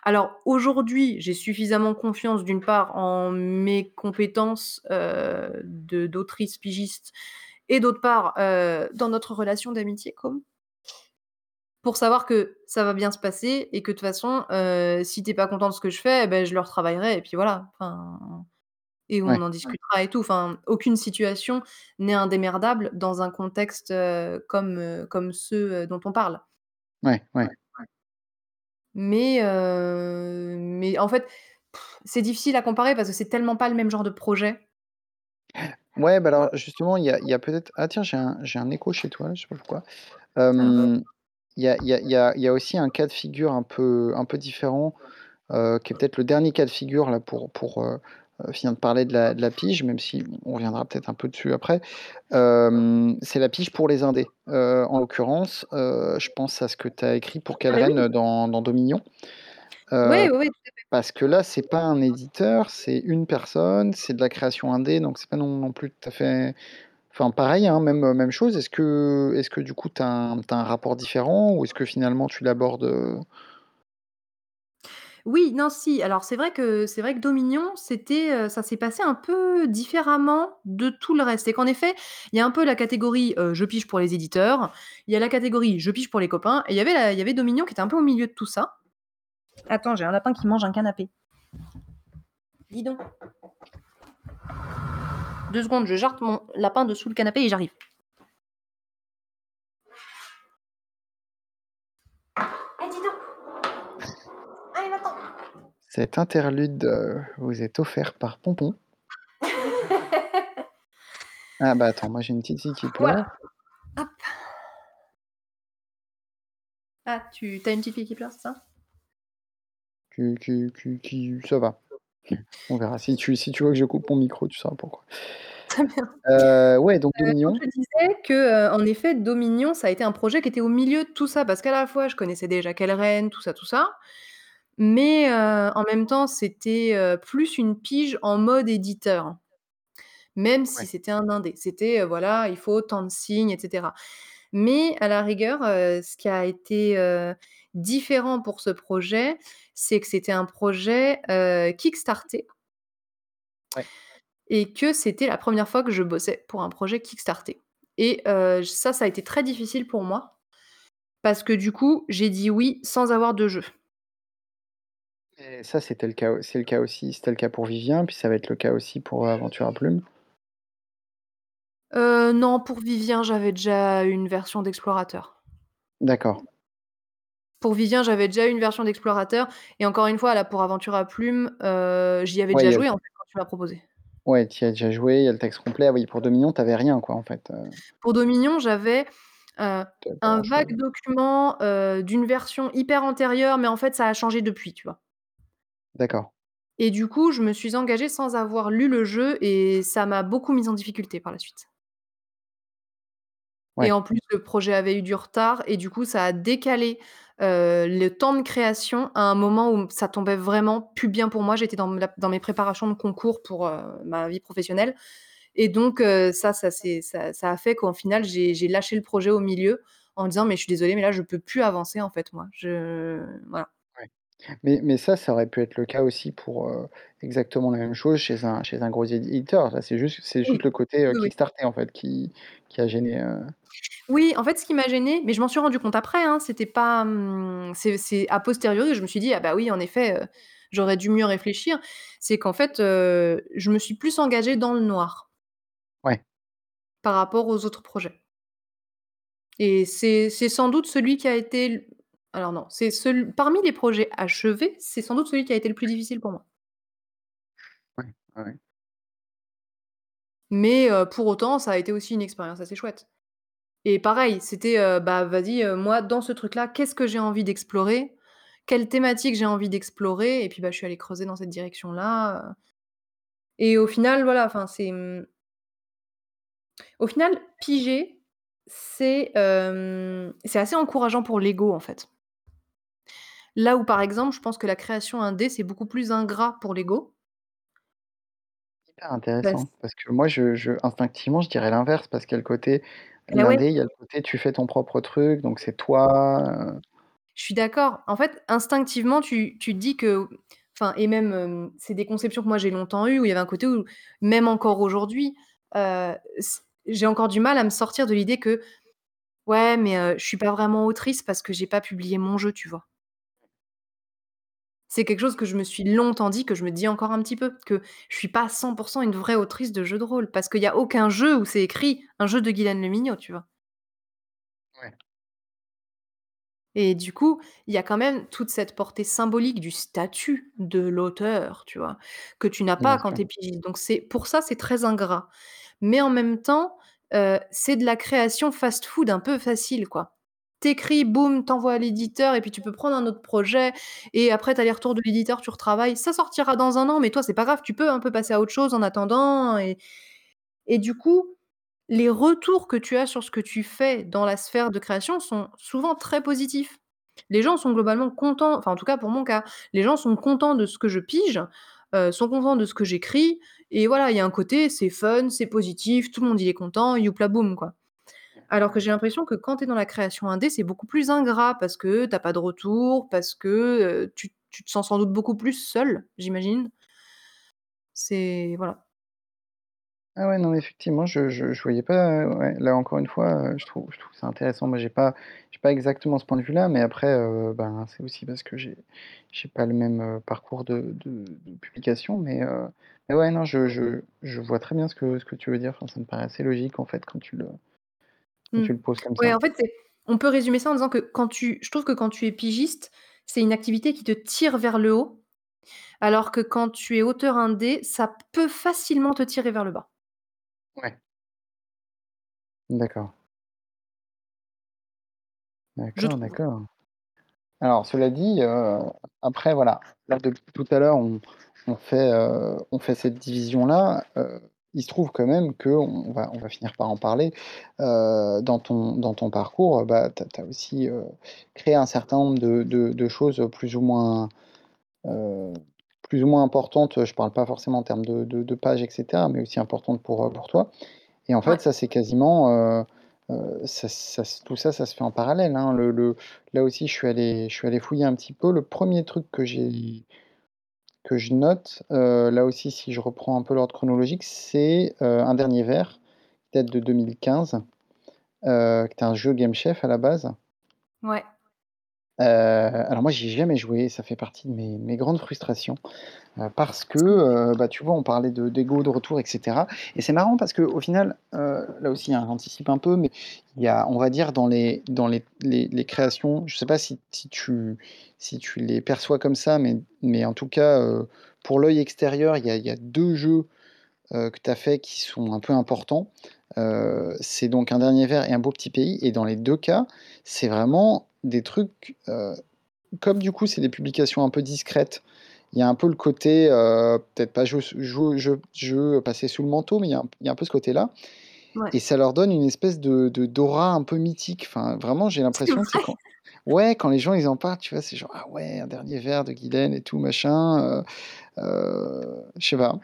Alors aujourd'hui, j'ai suffisamment confiance d'une part en mes compétences, de d'autrice pigiste et d'autre part, heu, dans notre relation d'amitié com pour savoir que ça va bien se passer et que de toute façon, heu, si tu es pas content de ce que je fais, et beh, je le retravaillerai et puis voilà. Enfin et on Ouais. en discutera et tout. Enfin, aucune situation n'est indémerdable dans un contexte, heu, comme, heu, comme ceux, dont on parle. Ouais, ouais. Mais heu, mais en fait, c'est difficile à comparer parce que c'est tellement pas le même genre de projet. Ouais, bah, alors justement, il y a il y a peut-être ah tiens, j'ai un j'ai un écho chez toi, je sais pas pourquoi. Ah. Hem, il y a il y a il y a il y a aussi un cas de figure un peu un peu différent, heu, qui est peut-être le dernier cas de figure là pour pour, heu heu, finir de parler de la de la pige, même si on reviendra peut-être un peu dessus après. C'est la pige pour les indés. Heu, en l'occurrence, heu, je pense à ce que tu as écrit pour Ah oui. heu, dans dans Dominion. Oui, oui, parce que là, c'est pas un éditeur, c'est une personne, c'est de la création indé, donc c'est pas non non plus tout à fait enfin pareil, hein, même, même chose. Est-ce que est-ce que du coup tu as un tu as un rapport différent ou est-ce que finalement tu l'abordes, Oui, non, si, alors c'est vrai que c'est vrai que Dominion, c'était, heu, ça s'est passé un peu différemment de tout le reste. C'est qu'en effet, il y a un peu la catégorie, heu, je pige pour les éditeurs, il y a la catégorie je pige pour les copains et il y avait la il y avait Dominion qui était un peu au milieu de tout ça. Attends, j'ai un lapin qui mange un canapé. Dis donc. 2 secondes, je jarte mon lapin de sous le canapé et j'arrive. Eh, dis donc! Allez, va-t'en! Cet interlude, heu, vous est offert par Ponpon. <laughs> Ah bah, attends, moi j'ai une petite fille qui Voilà, pleure. hop. Ah, tu as une petite fille qui pleure, c'est ça? Qui qui qui qui ça va. On verra. Si tu si tu veux que je coupe mon micro, tu sauras pourquoi. Très bien. Heu, ouais, donc donc Dominion. je disais que, en effet, Dominion, ça a été un projet qui était au milieu de tout ça parce qu'à la fois, je connaissais déjà Kelren, tout ça, tout ça, mais heu, en même temps, c'était, heu, plus une pige en mode éditeur. Même si Ouais. c'était un indé. C'était, heu, voilà, il faut tant de signes et cetera. Mais à la rigueur, heu, ce qui a été, heu, différent pour ce projet, c'est que c'était un projet, heu, kickstarté Ouais. et que c'était la 1re fois que je bossais pour un projet kickstarté et heu, ça, ça a été très difficile pour moi parce que du coup, j'ai dit «oui» sans avoir de jeu. Et ça, c'était le cas c'est le cas aussi c'était le cas pour Vivien, puis ça va être le cas aussi pour, heu, Aventure à Plumes? Heu, non, pour Vivien, j'avais déjà une version d'explorateur. D'accord. Pour Vivien, j'avais déjà une version d'explorateur et encore une fois, là, pour Aventure à Plumes, heu, j'y avais Ouais, déjà a joué, en fait, quand tu m'as proposé. Ouais, tu y as déjà joué, il y a le texte complet. Ah oui, pour Dominion, tu avais rien, quoi, en fait, Pour Dominion, j'avais, un vague document, d'une version hyper antérieure, mais en fait, ça a changé depuis, tu vois? D'accord. Et du coup, je me suis engagée sans avoir lu le jeu et ça m'a beaucoup mise en difficulté par la suite. Et Ouais. en plus, le projet avait eu du retard et du coup, ça a décalé, heu, le temps de création à un moment où ça tombait vraiment plus bien pour moi. J'étais dans m la dans mes préparations de concours pour, heu, ma vie professionnelle et donc heu, ça ça s'est ça ça a fait qu'en final, j'ai j'ai lâché le projet au milieu en disant: «Mais je suis désolée, mais là, je peux plus avancer, en fait, moi». Je voilà. Mais mais ça, ça aurait pu être le cas aussi pour, heu, exactement la même chose chez un chez un gros éditeur. Là, c'est juste c'est juste Oui. le côté, heu, Oui, oui. kickstarté, en fait, qui qui a gêné, heu Oui, en fait, ce qui m'a gênée mais je m'en suis rendu compte après, hein, c'était pas, mmh, c'est c'est a posteriori, je me suis dit: «Ah bah oui, en effet, heu, j'aurais dû mieux réfléchir, c'est qu'en fait, heu, je me suis plus engagée dans le noir Ouais. par rapport aux autres projets. Et c'est c'est sans doute celui qui a été l alors non, c'est cel parmi les projets achevés, c'est sans doute celui qui a été le plus difficile pour moi. Ouais, ouais, ouais. Mais heu, pour autant, ça a été aussi une expérience assez chouette. Et pareil, c'était, heu, bah, vas-y, heu, moi dans ce truc-là, qu'est-ce que j'ai envie d'explorer? Quelle thématique j'ai envie d'explorer? Et puis, bah, je suis allée creuser dans cette direction-là, heu et au final, voilà, enfin, c'est, mmh au final, piger, c'est, hem, c'est assez encourageant pour l'ego, en fait. Là où, par exemple, je pense que la création indé, c'est beaucoup plus ingrat pour l'ego. Hyper Parce intéressant, parce que moi, je je instinctivement, je dirais l'inverse, parce qu'il y a le côté Bah, ouais. l'indé, il y a le côté tu fais ton propre truc, donc c'est toi, heu Je suis d'accord. En fait, instinctivement, tu tu te dis que enfin et même, hem, c'est des conceptions que moi j'ai longtemps eues, où il y avait un côté où même encore aujourd'hui, heu, c j'ai encore du mal à me sortir de l'idée que: «Ouais, mais heu, je suis pas vraiment autrice parce que j'ai pas publié mon jeu», tu vois? C'est quelque chose que je me suis longtemps dit, que je me dis encore un petit peu, que je suis pas à 100 % une vraie autrice de jeux de rôle, parce qu'il y a aucun jeu où c'est écrit un jeu de Guylaine Lemignot, tu vois? Ouais. Et du coup, il y a quand même toute cette portée symbolique du statut de l'auteur, tu vois? Que tu n'as Bien pas quand sûr. tu es pigiste. Donc c'est pour ça, c'est très ingrat. Mais en même temps, heu, c'est de la création fast-food un peu facile, quoi. Tu écris, boum, tu envoies à l'éditeur et puis tu peux prendre un autre projet et après tu as les retours de l'éditeur, tu retravailles. Ça sortira dans 1 an, mais toi, c'est pas grave, tu peux un peu passer à autre chose en attendant et et du coup, les retours que tu as sur ce que tu fais dans la sphère de création sont souvent très positifs. Les gens sont globalement contents, enfin, en tout cas pour mon cas, les gens sont contents de ce que je pige, heu, sont contents de ce que j'écris et voilà, il y a un côté, c'est fun, c'est positif, tout le monde, il est content, youpla boum, quoi. Alors que j'ai l'impression que quand tu es dans la création indé, c'est beaucoup plus ingrat parce que tu as pas de retour, parce que, tu te sens sans doute beaucoup plus seule, j'imagine. C'est voilà. Ah ouais, non, effectivement, je je voyais pas, là, encore une fois, je trouve je trouve ça intéressant. Moi, j'ai pas pas exactement ce point de vue-là, mais après, ben, c'est aussi parce que j'ai j'ai pas le même, parcours de de publication, mais mais ouais, non, je je je vois très bien ce que ce que tu veux dire. Enfin, ça me paraît assez logique, en fait, quand tu le quand Mmh. tu le poses comme Ouais, ça. en fait, on peut résumer ça en disant que quand tu je trouve que quand tu es pigiste, c'est une activité qui te tire vers le haut, alors que quand tu es auteur indé, ça peut facilement te tirer vers le bas. Ouais. D'accord. D'accord, d'accord. Alors cela dit, heu, après voilà, là depuis tout à l'heure on on fait, heu, on fait cette division-là, heu, il se trouve quand même qu'on va on va finir par en parler, heu, dans ton dans ton parcours, bah, tu as aussi, heu, créé un certain nombre de de de choses plus ou moins, plus ou moins importantes. Je parle pas forcément en termes de pages et cetera, mais aussi importantes pour, toi et en fait, ça c'est quasiment, ça ça tout ça, ça se fait en parallèle, hein. Le le là aussi, je suis allé je suis allé fouiller un petit peu. Le 1er truc que j'ai que je note, heu, là aussi, si je reprends un peu l'ordre chronologique, c'est, heu, Un Dernier Verre, qui date de 2015, heu, qui était un jeu Game Chef à la base. Ouais. Heu, alors moi, j'y ai jamais joué, ça fait partie de mes grandes frustrations, heu, parce que, heu, bah, tu vois, on parlait de d'ego, de retour et cetera et c'est marrant parce qu'au final, heu, là aussi, hein, j'anticipe un peu, mais il y a, on va dire, dans les dans les les créations, je sais pas si tu si tu les perçois comme ça, mais mais en tout cas, pour l'œil extérieur, il y a y a 2 jeux, que tu as fait qui sont un peu importants. C'est donc Un Dernier Verre et Un Beau Petit Pays et dans les 2 cas, c'est vraiment des trucs, heu, comme du coup, c'est des publications un peu discrètes, il y a un peu le côté, heu, peut-être pas jeu jeu jeu jeu passé sous le manteau, mais il y a un p il y a un peu ce côté-là Ouais. et ça leur donne une espèce de d'aura un peu mythique. Enfin, vraiment, j'ai l'impression, vrai? quand ouais, quand les gens, ils en parlent, tu vois, c'est genre: «Ah ouais, Un Dernier Verre de Guylaine et tout machin», heu, je sais pas.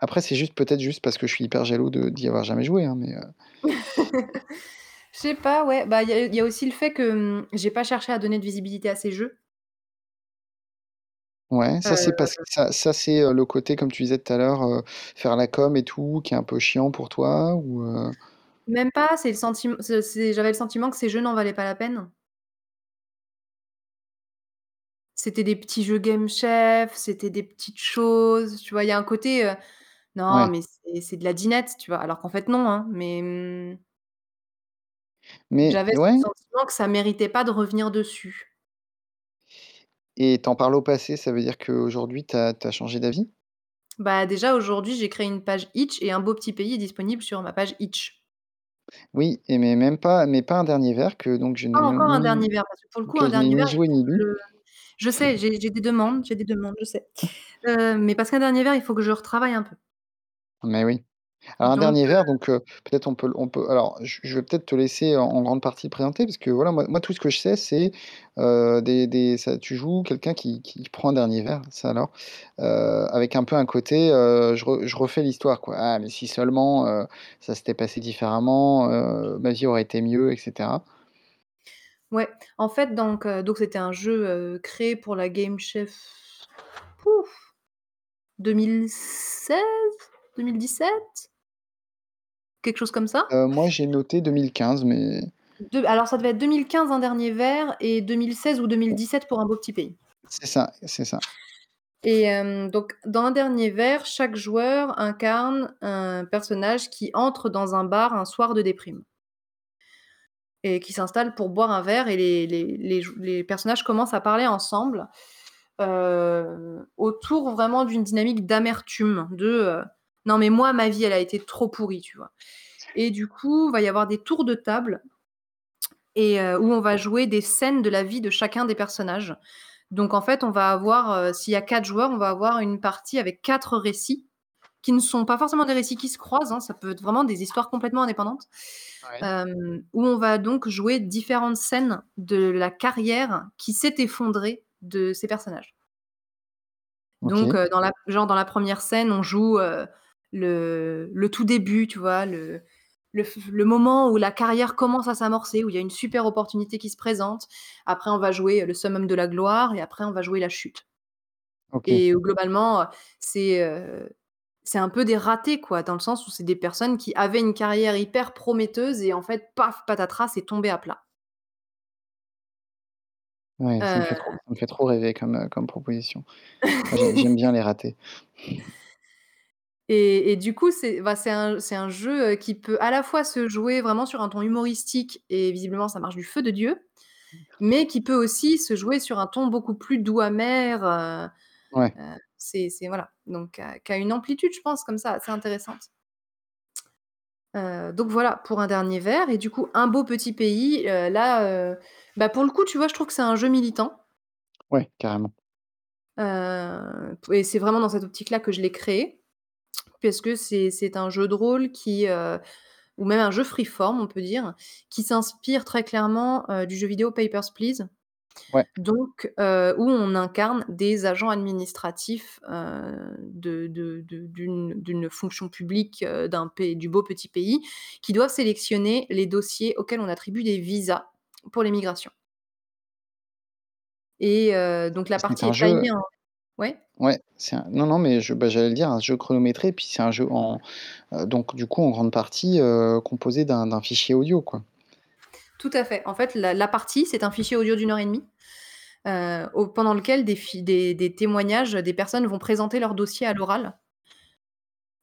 Après, c'est juste peut-être juste parce que je suis hyper jaloux d'y avoir jamais joué, hein, mais <laughs> Je sais pas, ouais, bah, il y a il y a aussi le fait que, mmh, j'ai pas cherché à donner de visibilité à ces jeux. Ouais, ça c'est parce que Heu ça ça c'est, heu, le côté, comme tu disais tout à l'heure, heu, faire la com et tout, qui est un peu chiant pour toi ou heu? Même pas, c'est le sentim ce c'est j'avais le sentiment que ces jeux n'en valaient pas la peine. C'était des petits jeux Game Chef, c'était des petites choses, tu vois? Il y a un côté, heu: «Non, Ouais. mais c'est c'est de la dinette», tu vois? Alors qu'en fait non, hein, mais mmh Mais j'avais ce ouais. sentiment que ça méritait pas de revenir dessus. Et tu en parles au passé, ça veut dire qu'aujourd'hui tu as changé d'avis? Bah, déjà aujourd'hui, j'ai créé une page Itch et Un beau petit pays est disponible sur ma page Itch. Oui et mais même pas mais pas Un dernier verre que donc je Pas n'ai même encore Un ni dernier verre, parce que pour le coup, Un que je n'ai dernier ni verre, il joué faut ni que je lu. le je sais, j'ai j'ai des demandes j'ai des demandes, je sais. Heu, mais parce qu'Un dernier verre, il faut que je retravaille un peu. Mais oui. Alors Un Donc dernier verre donc heu, peut-être on peut on peut alors je je vais peut-être te laisser en en grande partie présenter parce que voilà, moi moi tout ce que je sais c'est, heu, des des ça tu joues quelqu'un qui qui prend un dernier verre, ça alors, heu, avec un peu un côté, je re je refais l'histoire quoi. Ah mais si seulement, ça s'était passé différemment, ma vie aurait été mieux et cetera. Ouais, en fait donc donc c'était un jeu, créé pour la Game Chef, pouf, 2016-2017? Quelque chose comme ça? Heu, moi j'ai noté 2015 mais De alors ça devait être 2015 Un dernier verre et 2016 ou 2017 pour Un beau petit pays. C'est ça, c'est ça. Et hem, donc dans Un dernier verre, chaque joueur incarne un personnage qui entre dans un bar un soir de déprime et qui s'installe pour boire un verre et les les les jou les personnages commencent à parler ensemble, heu, autour vraiment d'une dynamique d'amertume, de, heu: «Non mais moi ma vie elle a été trop pourrie», tu vois? Et du coup, va y avoir des tours de table et heu, où on va jouer des scènes de la vie de chacun des personnages. Donc en fait, on va avoir, heu, s'il y a 4 joueurs, on va avoir une partie avec 4 récits, qui ne sont pas forcément des récits qui se croisent, hein, ça peut être vraiment des histoires complètement indépendantes. Ouais. Hem, où on va donc jouer différentes scènes de la carrière qui s'est effondrée de ces personnages. Donc dans la genre dans la 1re scène, on joue, le le tout début, tu vois? Le le f le moment où la carrière commence à s'amorcer, où il y a une super opportunité qui se présente. Après on va jouer, le summum de la gloire et après on va jouer la chute. Et globalement, heu, c'est, un peu des ratés quoi, dans le sens où c'est des personnes qui avaient une carrière hyper prometteuse et en fait, paf, patatras, c'est tombé à plat. Ouais, ça me fait trop Heu ça me fait trop rêver comme, heu, comme proposition. <laughs> J'aime bien les ratés. Et et du coup, c'est bah, c'est un c'est un jeu, heu, qui peut à la fois se jouer vraiment sur un ton humoristique et visiblement ça marche du feu de Dieu, mais qui peut aussi se jouer sur un ton beaucoup plus doux amer, heu Ouais. heu, c'est c'est voilà, donc heu, qui a une amplitude, je pense, comme ça, assez intéressante. Heu, donc voilà, pour Un dernier verre et du coup, Un beau petit pays, heu, là, heu, bah, pour le coup, tu vois, je trouve que c'est un jeu militant. Ouais, carrément. Heu, p et c'est vraiment dans cette optique-là que je l'ai créé, parce que c'est un jeu de rôle qui, heu ou même un jeu free-form, on peut dire, qui s'inspire très clairement, heu, du jeu vidéo Papers, Please. Ouais. Donc heu, où on incarne des agents administratifs, de de de d'une d'une fonction publique, d'un du beau petit pays, qui doivent sélectionner les dossiers auxquels on attribue des visas pour les migrations. Et donc la partie un est jeu timée en ouais? ouais, c'est un non, non, mais je bah, j'allais le dire, un jeu chronométré, puis c'est un jeu en heu, donc du coup, en grande partie, heu, composé d'un d'un fichier audio, quoi? Tout à fait. En fait, la la partie, c'est un fichier audio d'1 heure et demie, au pendant lequel des fi des des témoignages, des personnes vont présenter leur dossier à l'oral.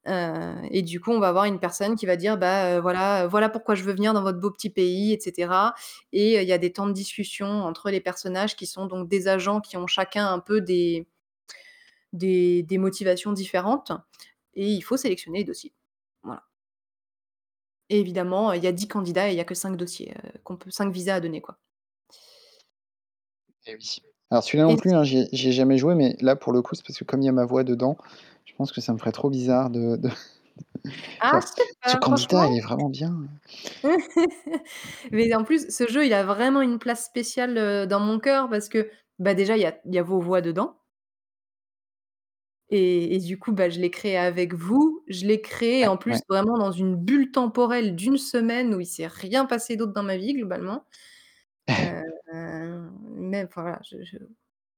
Et du coup, on va avoir une personne qui va dire: «Bah, voilà, voilà pourquoi je veux venir dans votre beau petit pays» et cetera et il y a des temps de discussion entre les personnages qui sont donc des agents qui ont chacun un peu des des des motivations différentes et il faut sélectionner les dossiers. Voilà. Et évidemment, il y a 10 candidats et il y a que 5 dossiers, qu'on peut 5 visas à donner, quoi. Et oui. Alors celui-là non Et plus, hein, j'y ai j'y ai jamais joué, mais là, pour le coup, c'est parce que comme il y a ma voix dedans, je pense que ça me ferait trop bizarre de de <laughs> Ah, «Ce candidat, il est vraiment bien». <laughs> mais en plus, ce jeu, il a vraiment une place spéciale, heu, dans mon cœur parce que, bah, déjà, il y a il y a vos voix dedans et et du coup, bah, je l'ai créé avec vous. Je l'ai créé, Ouais, en plus, ouais. vraiment dans une bulle temporelle d'1 semaine où il s'est rien passé d'autre dans ma vie, globalement. Heu, <laughs> même enfin, voilà, je je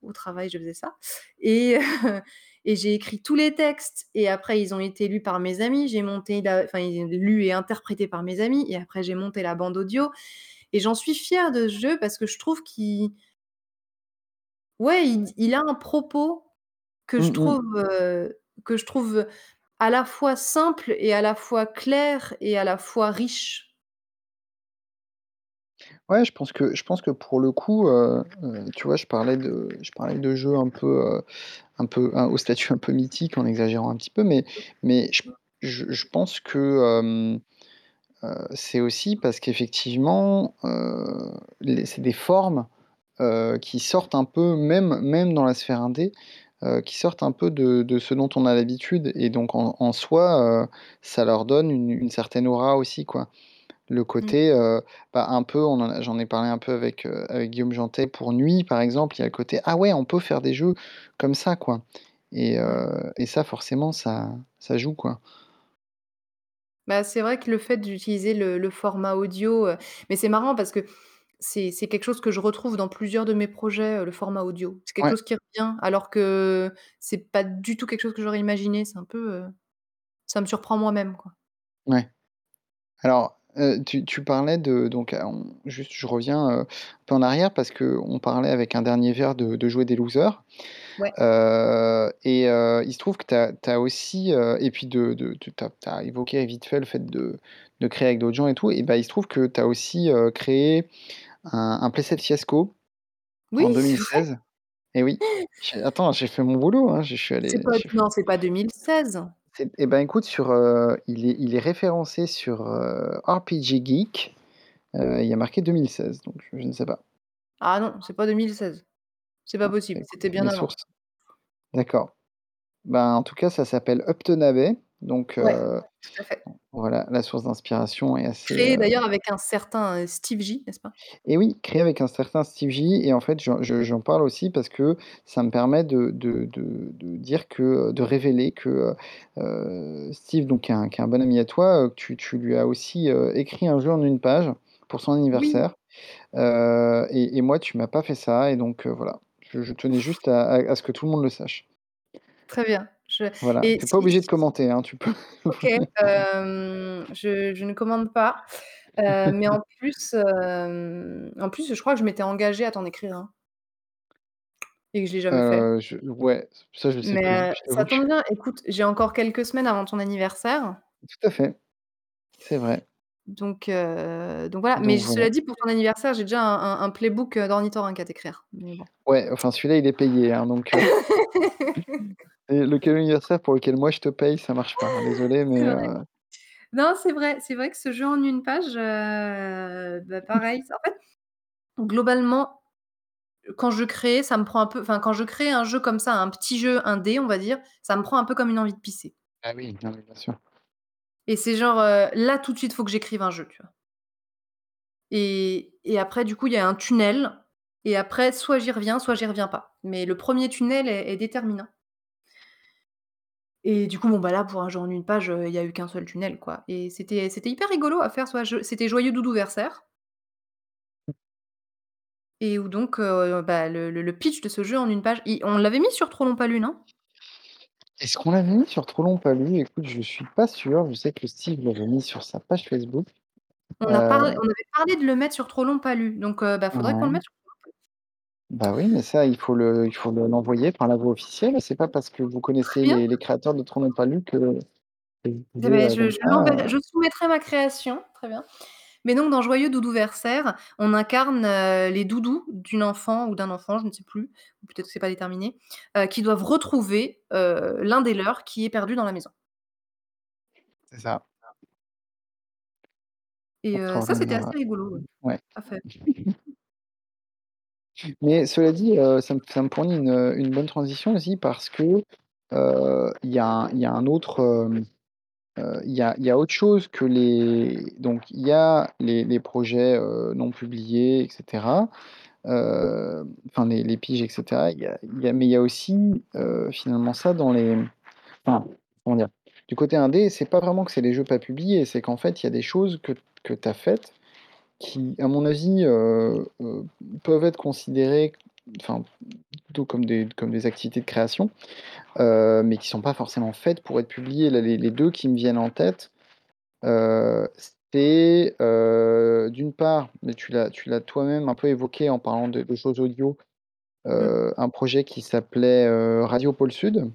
au travail, je faisais ça et <laughs> et j'ai écrit tous les textes et après ils ont été lus par mes amis. J'ai monté la enfin, i lus et interprétés par mes amis et après j'ai monté la bande audio et j'en suis fière de ce jeu parce que je trouve qu'il Ouais, il a un propos que je Mmh mh. trouve, que je trouve à la fois simple et à la fois clair et à la fois riche. Ouais, je pense que je pense que pour le coup, tu vois, je parlais de je parlais de jeux un peu, un peu un au statut un peu mythique en exagérant un petit peu, mais mais je je je pense que, c'est aussi parce qu'effectivement, les c'est des formes, qui sortent un peu même même dans la sphère indé, heu, qui sortent un peu de de ce dont on a l'habitude et donc en en soi, heu, ça leur donne une une certaine aura aussi, quoi. Le côté, heu, bah, un peu on en a j'en ai parlé un peu avec, Guillaume Janté pour Nuit, par exemple, il y a le côté: «Ah ouais, on peut faire des jeux comme ça, quoi» et et ça forcément ça ça joue, quoi. Bah, c'est vrai que le fait d'utiliser le le format audio, mais c'est marrant parce que c'est c'est quelque chose que je retrouve dans plusieurs de mes projets, heu, le format audio. C'est quelque Ouais. chose qui revient alors que c'est pas du tout quelque chose que j'aurais imaginé. C'est un peu, heu ça me surprend moi-même, quoi. Ouais. Alors, heu, tu tu parlais de donc heu, on juste je reviens, heu, un peu en arrière parce qu'on parlait avec un dernier verre de de jouer des losers, Ouais. heu et heu, il se trouve que tu as tu as aussi, heu et puis de de tu tu as tu as évoqué vite fait le fait de de créer avec d'autres gens et tout et bah, il se trouve que tu as aussi, heu, créé un un Playset Fiasco Oui, en c'est vrai! 2016 et oui. J'ai attends, j'ai fait mon boulot, hein, je suis allé C'est pas non, c'est pas 2016? c'est et ben, écoute sur, heu, il est il est référencé sur, heu, RPG-Geek, heu, il y a marqué 2016 donc je ne sais pas. Ah non, c'est pas 2016. C'est pas possible, c'était bien avant. d'accord. Ben, en tout cas, ça s'appelle Uptonabe donc Ouais, heu, tout à fait. voilà, la source d'inspiration est assez, Créé heu d'ailleurs avec un certain, heu, Steve J, n'est-ce pas? et oui, créé avec un certain Steve J et en fait, j'en je j'en parle aussi parce que ça me permet de de de de dire que, heu, de révéler que, heu heu, Steve donc qui est un qui est un bon ami à toi, heu, tu tu lui as aussi, heu, écrit un jeu en 1 page pour son Oui. anniversaire, heu et et moi, tu m'as pas fait ça et donc heu, voilà. Je je tenais juste à à à ce que tout le monde le sache. Très bien, je Voilà, et tu es pas si obligé de commenter, hein, tu peux OK, je je ne commande pas, mais en <laughs> plus, en plus, je crois que je m'étais engagée à t'en écrire un. Et que je l'ai jamais fait. Je ouais, ça, je sais plus, Mais heu, je t'avoue ça tombe bien, écoute, j'ai encore quelques semaines avant ton anniversaire Tout à fait, c'est vrai. donc donc voilà, mais Donc cela dit, pour ton anniversaire, j'ai déjà un un un playbook, heu, d'ornithorynque à t'écrire, mais bon. Ouais, enfin, celui-là, il est payé, hein, donc <laughs> et le cadeau d'anniversaire pour lequel moi je te paye, ça marche pas, hein, <laughs> désolé, C'est mais vrai. heu Non, c'est vrai, c'est vrai que ce jeu en 1 page, heu, bah, pareil, en fait, globalement, quand je crée, ça me prend un peu enfin, quand je crée un jeu comme ça, un petit jeu indé, on va dire, ça me prend un peu comme une envie de pisser. Ah oui, non, mais bien sûr. Et c'est genre, heu, là, tout de suite, il faut que j'écrive un jeu, tu vois? Et et après, du coup, il y a un tunnel et après, soit j'y reviens, soit j'y reviens pas. Mais le 1er tunnel est est déterminant. Et du coup, bon, bah, là, pour un jeu en 1 page, heu, il y a eu qu'un seul tunnel, quoi et c'était c'était hyper rigolo à faire. C'était Joyeux Doudouversaire et où donc heu, bah, le le le pitch de ce jeu en 1 page, i on l'avait mis sur Trop long pas lu, non? Est-ce qu'on l'avait mis sur Trop long pas lu? Écoute, je suis pas sûr, je sais que Steve l'avait mis sur sa page Facebook, On a heu parlé on avait parlé de le mettre sur Trop long pas lu, donc heu, bah, faudrait qu'on le Ouais. mette sur Bah, oui, mais ça, il faut le il faut le l'envoyer par la voie officielle. C'est pas parce que vous Très connaissez bien. les les créateurs de Trop pas lu que que vous Et pouvez, beh, heu, je comme je ça, l'enverrai heu je soumettrai ma création, très bien. Mais donc dans Joyeux Doudouversaire, on incarne, heu, les doudous d'une enfant ou d'un enfant, je ne sais plus, ou peut-être que c'est pas déterminé, heu, qui doivent retrouver, heu, l'un des leurs qui est perdu dans la maison. C'est ça. Et heu, ça, c'était assez rigolo, ouais, ouais. à faire. <laughs> Mais cela dit, heu, ça me fournit une, bonne transition aussi parce que, heu, il y a autre, il y autre chose que les donc il y a les projets, heu, non publiés et cetera, heu, enfin les les piges et mais il y a aussi, finalement ça dans les enfin, comment dire? Du côté indé, c'est pas vraiment que c'est les jeux pas publiés, c'est qu'en fait, il y a des choses que que tu as faites qui, à mon avis, heu heu, peuvent être considérées, enfin, plutôt comme des comme des activités de création, heu, mais qui sont pas forcément faites pour être publiées. Là, les les 2 qui me viennent en tête, c'est, d'une part, mais tu l'as toi-même un peu évoqué en parlant de de choses audio, Mmh. heu, un projet qui s'appelait, Radio Pôle Sud.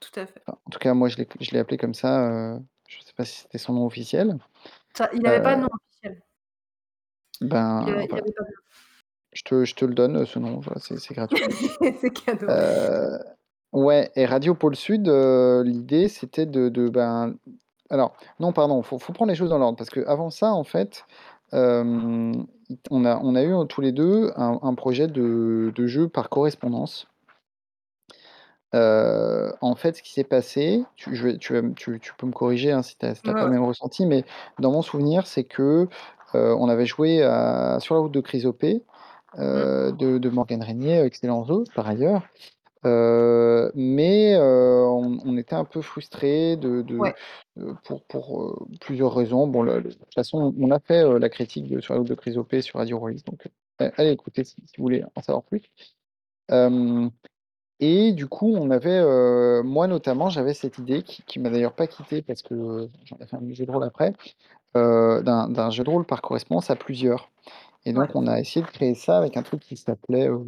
Tout à fait. Enfin, en tout cas, moi, je l'ai appelé comme ça, je sais pas si c'était son nom officiel. Ça il avait pas de nom Il ben, avait il voilà. avait pas de nom. Je te je te le donne, heu, ce nom, voilà, c'est c'est gratuit. <laughs> C'est cadeau. Heu, ouais et Radio Pôle Sud, heu, l'idée, c'était de de, ben alors non, pardon, faut faut prendre les choses dans l'ordre parce qu'avant ça, en fait, on a on a eu, tous les 2 un un projet de de jeu par correspondance. En fait, ce qui s'est passé, tu je vais tu vas tu tu peux me corriger, hein, si tu as si tu Ouais, as pas le ouais. même ressenti, mais dans mon souvenir, c'est que, on avait joué à Sur la route de Chrysope, Mmh. heu, de de Morgane Régnier, excellent par ailleurs. Heu, mais, on on était un peu frustrés de de, Ouais. heu, pour plusieurs raisons. Bon, le de toute façon, on a fait, la critique de Sur la route de Chrysope sur Radio Rollist, donc, allez écouter si si vous voulez en savoir plus. Et du coup, on avait, moi, notamment, j'avais cette idée qui qui m'a d'ailleurs pas quitté parce que, j'en ai fait un jeu de rôle après, heu, d'un jeu de rôle par correspondance à plusieurs et Ouais. donc on a essayé de créer ça avec un truc qui s'appelait, heu,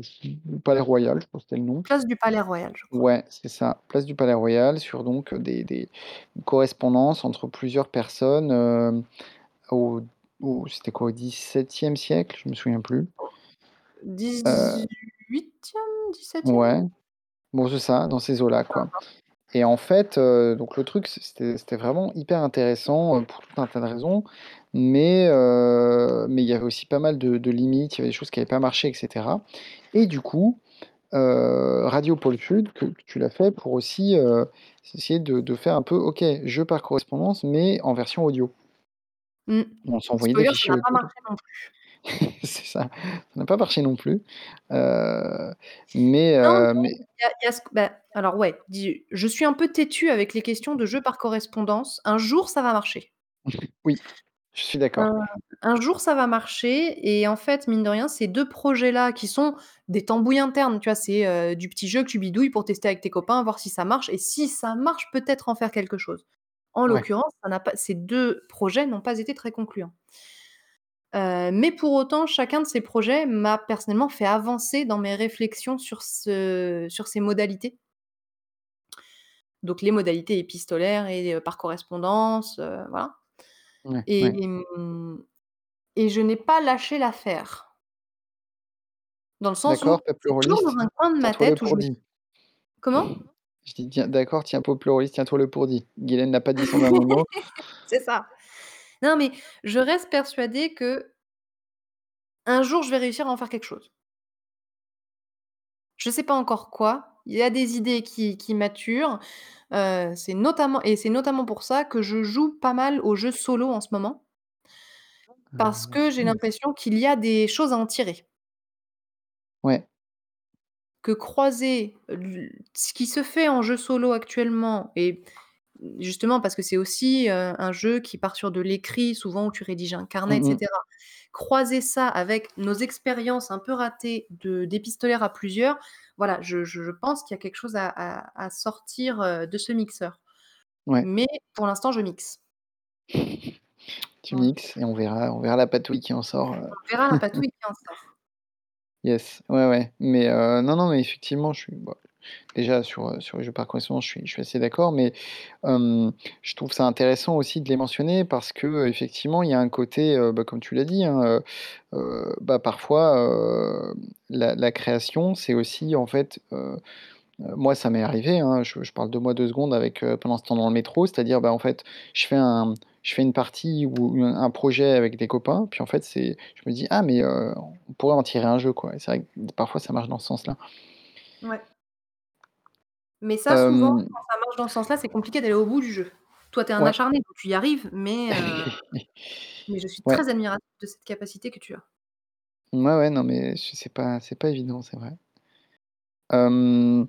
Palais Royal, je crois que c'était le nom. Place du Palais Royal, je crois. Ouais, c'est ça, place du Palais Royal sur donc, heu, des des correspondances entre plusieurs personnes, au au c'était quoi? Au XVIIe siècle? Je me souviens plus. Heu 18e? 17e? Ouais, bon, c'est ça, dans ces eaux-là, quoi. Et en fait, heu, donc le truc, c'était c'était vraiment hyper intéressant, heu, pour tout un tas de raisons, mais, heu, mais il y avait aussi pas mal de de limites, il y avait des choses qui avaient pas marché et cetera et du coup, Radio Pôle Sud, que que tu l'as fait pour aussi, essayer de de faire un peu, OK, jeu par correspondance, mais en version audio. Mmh. On s'envoyait des Spoiler, ça fichiers n'a pas audio, marché non plus. <laughs> c'est ça, ça n'a pas marché non plus, mais, Non, non, heu, mais il y a il y a ce q bah, alors, ouais, dis je suis un peu têtue avec les questions de jeux par correspondance. Un jour, ça va marcher. <laughs> Oui, je suis d'accord. un jour, ça va marcher et en fait, mine de rien, ces 2 projets-là qui sont des tambouilles internes, tu vois? C'est, heu, du petit jeu que tu bidouilles pour tester avec tes copains, voir si ça marche et si ça marche, peut-être en faire quelque chose. En Ouais. l'occurrence, ça n'a pas ces 2 projets n'ont pas été très concluants. Heu, mais pour autant, chacun de ces projets m'a personnellement fait avancer dans mes réflexions sur ce sur ces modalités. Donc les modalités épistolaires et heu, par correspondance, heu, voilà Ouais, et ouais. et je n'ai pas lâché l'affaire. Dans le sens D'accord, où, toujours dans un coin de ma tête où je me comment? Je dis: «Tiens, d'accord, tiens-toi pluraliste, tiens-toi le pour dit». Guylaine n'a pas dit son dernier <laughs> mot. C'est ça. Non, mais je reste persuadée que un jour, je vais réussir à en faire quelque chose. Je sais pas encore quoi. Il y a des idées qui qui maturent, heu, c'est notamment et c'est notamment pour ça que je joue pas mal aux jeux solo en ce moment parce Heu, que j'ai l'impression qu'il y a des choses à en tirer. Ouais. Que croiser l ce qui se fait en jeu solo actuellement et justement parce que c'est aussi, heu, un jeu qui part sur de l'écrit, souvent où tu rédiges un carnet et Mmh mh. cetera. Croiser ça avec nos expériences un peu ratées de d'épistolaire à plusieurs, voilà, je je je pense qu'il y a quelque chose à à à sortir, heu, de ce mixeur. Ouais. Mais pour l'instant, je mixe. Tu Voilà. mixes et on verra on verra la patouille qui en sort, heu On verra la patouille qui en sort. <laughs> Yes, ouais, ouais, mais, heu, non, non, mais effectivement, je suis bah, déjà sur, heu, sur les jeux par correspondance, je suis je suis assez d'accord, mais, je trouve ça intéressant aussi de les mentionner parce qu'effectivement, il y a un côté, heu, bah, comme tu l'as dit, hein, bah, parfois, la création, c'est aussi, en fait, moi, ça m'est arrivé, hein, je parle de moi 2 secondes avec, pendant ce temps dans le métro, c'est-à-dire, bah, en fait, je fais un je fais une partie ou un projet avec des copains, puis en fait, c'est je me dis: «Ah mais, on pourrait en tirer un jeu, quoi» c'est vrai que parfois ça marche dans ce sens-là. Ouais. Mais ça, souvent, Hem quand ça marche dans ce sens-là, c'est compliqué d'aller au bout du jeu. Toi, tu es un Ouais. acharné, donc tu y arrives, mais, heu, <laughs> mais je suis Ouais. très admirative de cette capacité que tu as. Ouais, ouais, non, mais c'est pas c'est pas évident, c'est vrai. Hem,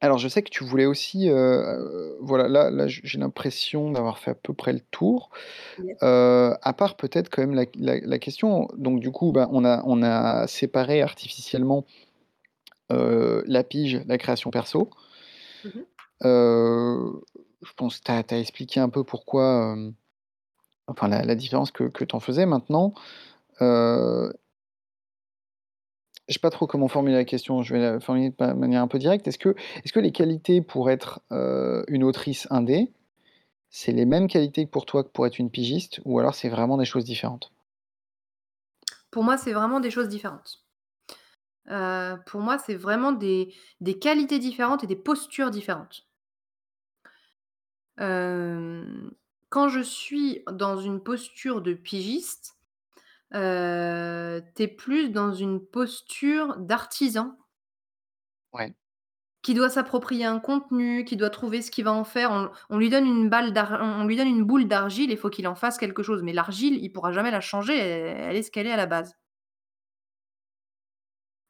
alors je sais que tu voulais aussi, heu, voilà, là là, j j'ai l'impression d'avoir fait à peu près le tour. Yes. Heu, à part peut-être quand même la la la question donc du coup, bah, on a on a séparé artificiellement heu, la pige, la création perso. Mmh mh. Heu, je pense tu as tu as expliqué un peu pourquoi, hem, enfin la la différence que que tu en faisais maintenant, heu Je sais pas trop comment formuler la question, je vais la formuler de ma manière un peu directe. Est-ce que est-ce que les qualités pour être, heu, une autrice indé, c'est les mêmes qualités que pour toi que pour être une pigiste ou alors c'est vraiment des choses différentes? Pour moi, c'est vraiment des choses différentes. Heu, pour moi, c'est vraiment des des qualités différentes et des postures différentes. Hem, quand je suis dans une posture de pigiste, heu, tu es plus dans une posture d'artisan Ouais. qui doit s'approprier un contenu, qui doit trouver ce qu'il va en faire. On on lui donne une balle d'ar on on lui donne une boule d'argile, il faut qu'il en fasse quelque chose, mais l'argile, il pourra jamais la changer, elle elle est ce qu'elle est à la base.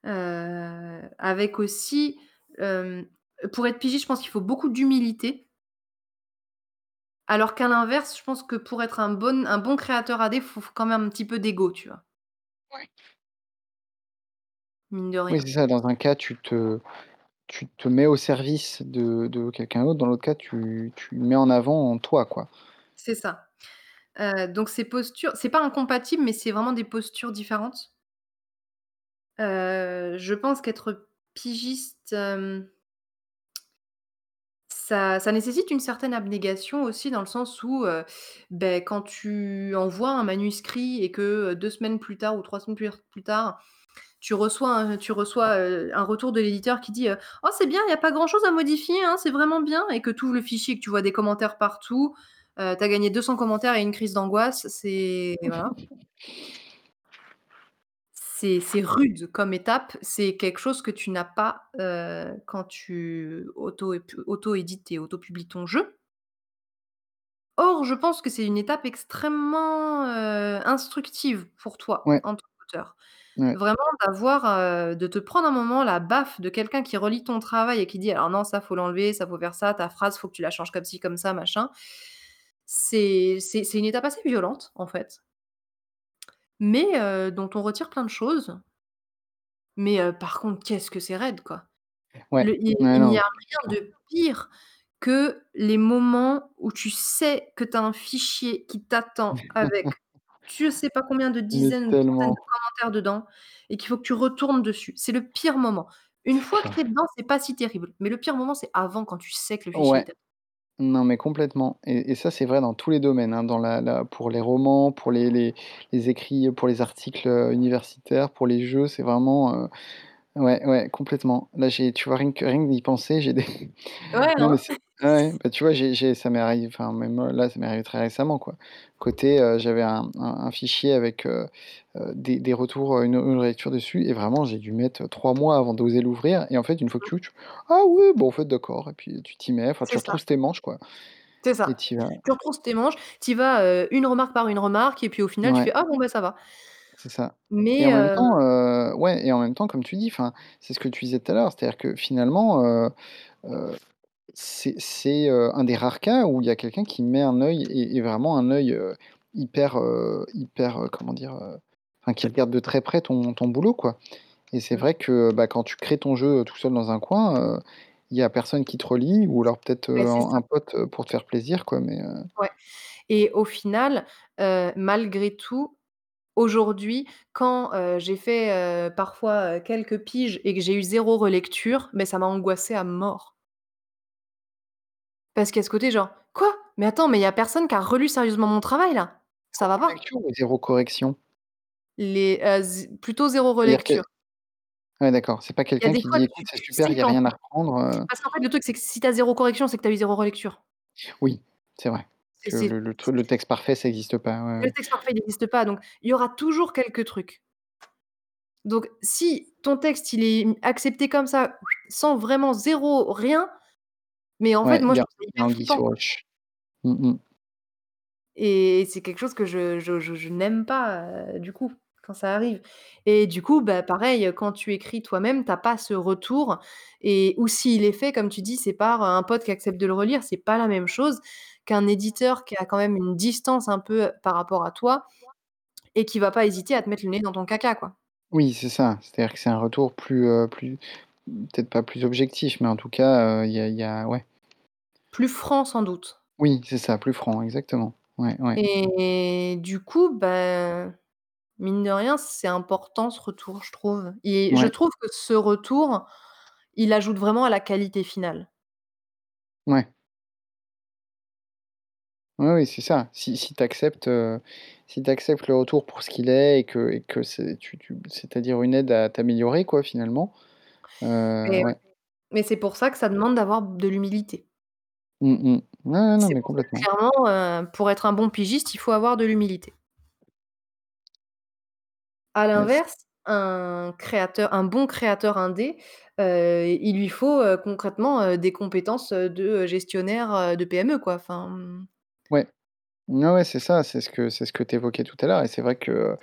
Heu, avec aussi, hem, pour être pigiste, je pense qu'il faut beaucoup d'humilité. Alors qu'à l'inverse, je pense que pour être un bon un bon créateur AD, faut faut quand même un petit peu d'ego, tu vois? Ouais. Mine de Oui, rien. c'est ça, dans un cas, tu te tu te mets au service de de quelqu'un d'autre, dans l'autre cas, tu tu mets en avant toi, quoi. C'est ça. Heu, donc ces postures c'est pas incompatible, mais c'est vraiment des postures différentes. Heu, je pense qu'être pigiste, hem ça nécessite une certaine abnégation aussi dans le sens où, heu, beh, quand tu envoies un manuscrit et que, heu, 2 semaines plus tard ou 3 semaines plus tard, tu reçois un retour de l'éditeur qui dit, «Oh c'est bien, il y a pas grand chose à modifier, hein, c'est vraiment bien» et que tu ouvres le fichier et que tu vois des commentaires partout, tu as gagné 200 commentaires et une crise d'angoisse, c'est voilà. <laughs> C'est c'est rude comme étape, c'est quelque chose que tu n'as pas, heu, quand tu auto ép auto-édites et auto-publies ton jeu. Or, je pense que c'est une étape extrêmement, heu, instructive pour toi, Ouais. en tant qu'auteur. Ouais. Vraiment d'avoir, heu, de te prendre un moment la baffe de quelqu'un qui relit ton travail et qui dit: «Alors non, ça faut l'enlever, ça faut faire ça, ta phrase, faut que tu la changes comme ci, comme ça, machin». C'est c'est c'est une étape assez violente, en fait mais heu, dont on retire plein de choses. Mais heu, par contre, qu'est-ce que c'est raide, quoi. Ouais. Le il Ouais, il n'y non, a rien de pire que les moments où tu sais que tu as un fichier qui t'attend <laughs> avec je sais pas combien de Mais dizaines ou de centaines de tellement. commentaires dedans et qu'il faut que tu retournes dessus. C'est le pire moment. Une fois que tu es dedans, c'est pas si terrible, mais le pire moment, c'est avant quand tu sais que le fichier Ouais. t'attend. Non, mais complètement et et ça, c'est vrai dans tous les domaines, hein, dans la la pour les romans, pour les les les écrits, pour les articles, heu, universitaires, pour les jeux, c'est vraiment, heu ouais, ouais, complètement. Là, j'ai tu vois, rien que rien que d'y penser, j'ai des Ouais, <laughs> non, mais hein? c'est ouais, ouais, bah, tu vois, j'ai j'ai ça m'est arrivé enfin, même, heu, là, ça m'est arrivé très récemment, quoi. Côté, heu, j'avais un un un fichier avec, heu heu, des des retours, heu, une une relecture dessus et vraiment, j'ai dû mettre 3 mois avant d'oser l'ouvrir et en fait, une fois que Mmh. tu tu «Ah oui, bon, en fait, d'accord» et puis tu t'y mets, enfin, tu C'est ça. retrousses tes manches, quoi C'est et ça. tu y vas. Tu retrousses tes manches, tu y vas, heu, une remarque par une remarque et puis au final, tu Ouais. fais: «Ah bon, bah, ça va». C'est ça et Mais en même heu temps, heu, ouais et en même temps, comme tu dis, enfin, c'est ce que tu disais tout à l'heure, c'est-à-dire que finalement, heu heu, c'est un des rares cas où il y a quelqu'un qui met un œil et et vraiment un œil, hyper, hyper, comment dire? Enfin, qui regarde de très près ton ton boulot, quoi et c'est Mmh. vrai que, bah, quand tu crées ton jeu, tout seul dans un coin, il y a personne qui te relit ou alors peut-être, c'est un pote, pour te faire plaisir, quoi, mais Ouais et au final, malgré tout, aujourd'hui, quand, j'ai fait, parfois, quelques piges et que j'ai eu 0 relecture, mais ça m'a angoissée à mort. Parce qu'il y a ce côté genre: «Quoi? Mais attends, mais il y a personne qui a relu sérieusement mon travail, là? Ça 0 va pas». relecture ou 0 correction? Les, heu, z plutôt 0 C'est-à-dire que relecture. ouais, d'accord, c'est pas Il y a quelqu'un des qui fois, dit: tu «Écoute, c'est tu super, sais il y a qu'en rien à reprendre», heu parce qu'en fait, le truc, c'est que si tu as 0 correction, c'est que tu as eu 0 relecture. Oui, c'est vrai C'est que c'est le le tru le texte parfait, ça existe pas, ouais, Le ouais. texte parfait, il existe pas, donc il y aura toujours quelques trucs. Donc si ton texte, il est, accepté comme ça, sans vraiment 0 rien, mais en fait, Ouais, moi, il y je a trouve ça hyper flippant, sous roche. Mmh mh. et c'est quelque chose que je je je je n'aime pas, heu, du coup, quand ça arrive et du coup, bah, pareil, quand tu écris toi-même, tu as pas ce retour et ou s'il est fait, comme tu dis, c'est par un pote qui accepte de le relire, c'est pas la même chose qu'un éditeur qui a quand même une distance un peu par rapport à toi et qui va pas hésiter à te mettre le nez dans ton caca, quoi. Oui, c'est ça, c'est-à-dire que c'est un retour plus, heu, plus peut-être pas plus objectif, mais en tout cas, heu, il y a il y a ouais. Plus franc, sans doute. Oui, c'est ça, plus franc, exactement. Ouais, ouais. Et du coup, bah Mine de rien, c'est important ce retour, je trouve et je Ouais. trouve que ce retour, il ajoute vraiment à la qualité finale. Ouais. Oui, oui, c'est ça. Si si tu acceptes, heu, si tu acceptes le retour pour ce qu'il est et que et que c'est tu tu c'est-à-dire une aide à t'améliorer quoi finalement, heu, Et ouais, ouais. mais c'est pour ça que ça demande d'avoir de l'humilité. Mmh mh. Ouais, ouais, non C'est mais pour ça complètement. clairement, heu, pour être un bon pigiste, il faut avoir de l'humilité. À Yes. l'inverse, un créateur un bon créateur indé, heu, il lui faut, heu, concrètement, heu, des compétences, heu, de gestionnaire, heu, de PME quoi, enfin, mmh. Ouais. Ouais, ouais, c'est ça, c'est ce que c'est ce que tu évoquais tout à l'heure et c'est vrai que,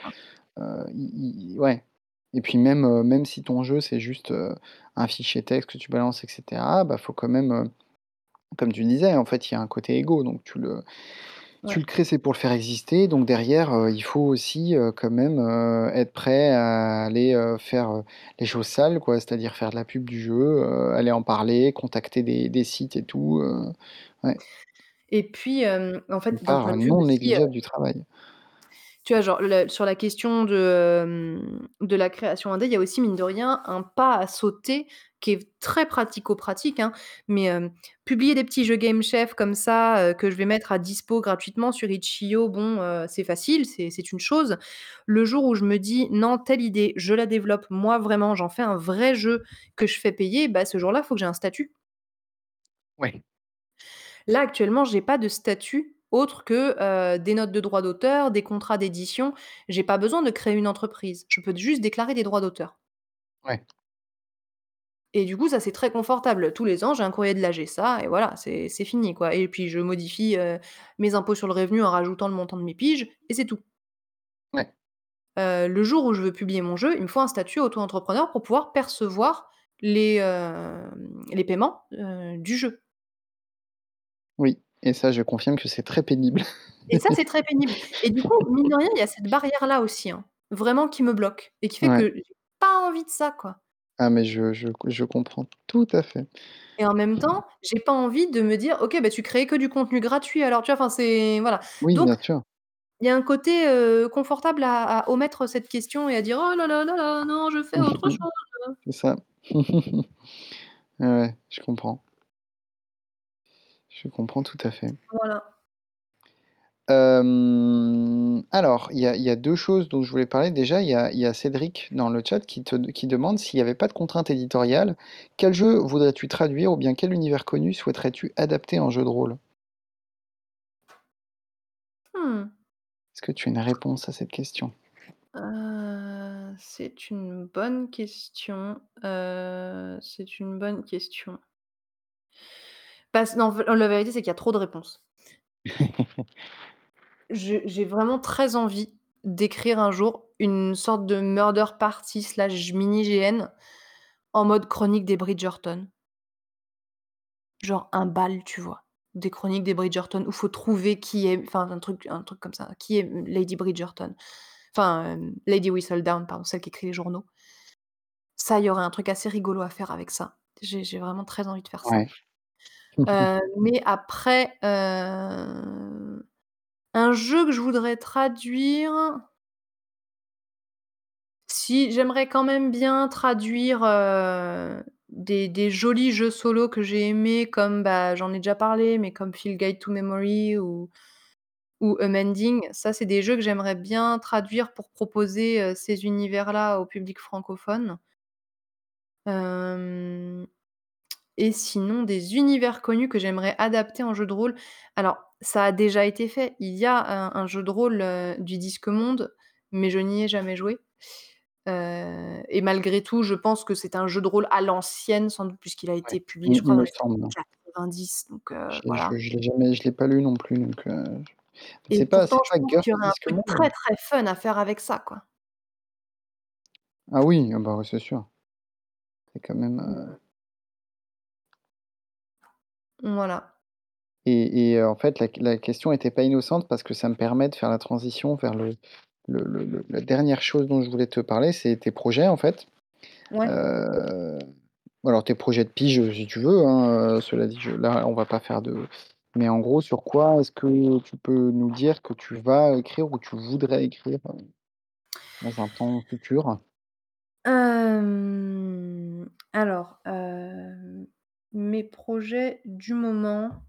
heu, i i ouais et puis même, heu, même si ton jeu c'est juste, heu, un fichier texte que tu balances et cetera, bah, faut quand même, heu, comme tu disais en fait, il y a un côté ego donc tu le tu Ouais. le crées, c'est pour le faire exister donc derrière, heu, il faut aussi, heu, quand même, heu, être prêt à aller, heu, faire, heu, les choses sales quoi, c'est-à-dire faire de la pub du jeu, heu, aller en parler, contacter des des sites et tout, heu, ouais. Et puis, hem, en Une fait, vue non aussi, heu négligeable du travail. Tu vois, genre le sur la question de, la création indé, il y a aussi mine de rien un pas à sauter qui est très pratico-pratique, hein, mais, publier des petits jeux Game Chef comme ça, heu, que je vais mettre à dispo gratuitement sur Itch.io, bon, heu, c'est facile, c'est c'est une chose. Le jour où je me dis: «Non, telle idée, je la développe moi vraiment, j'en fais un vrai jeu que je fais payer», bah, ce jour-là, faut que j'ai un statut. Ouais. Là, actuellement, j'ai pas de statut autre que, heu, des notes de droits d'auteur, des contrats d'édition. J'ai pas besoin de créer une entreprise. Je peux juste déclarer des droits d'auteur. Ouais. Et du coup, ça, c'est très confortable. Tous les ans, j'ai un courrier de l'AGSA et voilà, c'est c'est fini, quoi et puis je modifie, heu, mes impôts sur le revenu en rajoutant le montant de mes piges et c'est tout. Ouais. Heu, le jour où je veux publier mon jeu, il me faut un statut auto-entrepreneur pour pouvoir percevoir les, hem, les paiements, heu, du jeu. Oui et ça, je confirme que c'est très pénible. Et ça, c'est très <laughs> pénible et du coup, mine de rien, il y a cette barrière-là aussi, hein, vraiment qui me bloque et qui fait Ouais. que j'ai pas envie de ça, quoi. Ah mais je je je comprends tout à fait. Et en même temps, j'ai pas envie de me dire: «OK, bah, tu crées que du contenu gratuit alors», tu vois? Enfin, c'est voilà. Oui, Donc bien sûr. il y a un côté, heu, confortable à à omettre cette question et à dire: «Oh là là là là, non, je fais autre <laughs> chose». C'est ça. <laughs> Ouais, je comprends. Je comprends tout à fait. Voilà. Hem, alors, il y a il y a 2 choses dont je voulais parler. Déjà, il y a il y a Cédric dans le chat qui te qui demande s'il y avait pas de contrainte éditoriale, quel jeu voudrais-tu traduire ou bien quel univers connu souhaiterais-tu adapter en jeu de rôle? Mmh. Est-ce que tu as une réponse à cette question? Heu, c'est une bonne question, heu, c'est une bonne question. Parce non, la vérité, c'est qu'il y a trop de réponses. <laughs> Je j'ai vraiment très envie d'écrire un jour une sorte de murder party slash mini GN en mode chronique des Bridgerton. Genre un bal, tu vois? Des chroniques des Bridgerton où faut trouver qui est enfin un truc un truc comme ça, qui est Lady Bridgerton? Enfin, hem, Lady Whistledown, pardon, celle qui écrit les journaux. Ça, il y aurait un truc assez rigolo à faire avec ça. J'ai j'ai vraiment très envie de faire ça. Ouais. Heu, <laughs> mais après, heu, un jeu que je voudrais traduire si, j'aimerais quand même bien traduire, heu, des des jolis jeux solo que j'ai aimés comme, bah, j'en ai déjà parlé, mais comme Field Guide to Memory ou ou Amending. Ça, c'est des jeux que j'aimerais bien traduire pour proposer, heu, ces univers-là au public francophone. Hem et sinon des univers connus que j'aimerais adapter en jeu de rôle. Alors, ça a déjà été fait. Il y a un un jeu de rôle, heu, du Disque Monde, mais je n'y ai jamais joué. Heu et malgré tout, je pense que c'est un jeu de rôle à l'ancienne, sans doute, puisqu'il a Ouais, été publié, je crois, hein. 90, donc heu, Je voilà. je je l'ai jamais je l'ai pas lu non plus donc c'est pas pourtant, je y aurait un truc très, très fun à faire avec ça, quoi. Ah oui, ah bah, c'est sûr. C'est quand même, Voilà. Et et heu, en fait, la question était pas innocente parce que ça me permet de faire la transition vers le le le le la dernière chose dont je voulais te parler, c'est tes projets, en fait. Ouais. Heu, alors tes projets de pige, si tu veux, hein, heu, cela dit, je là, on va pas faire de mais en gros, sur quoi est-ce que tu peux nous dire que tu vas écrire ou tu voudrais écrire? Dans un temps futur? Hem, alors, mes projets du moment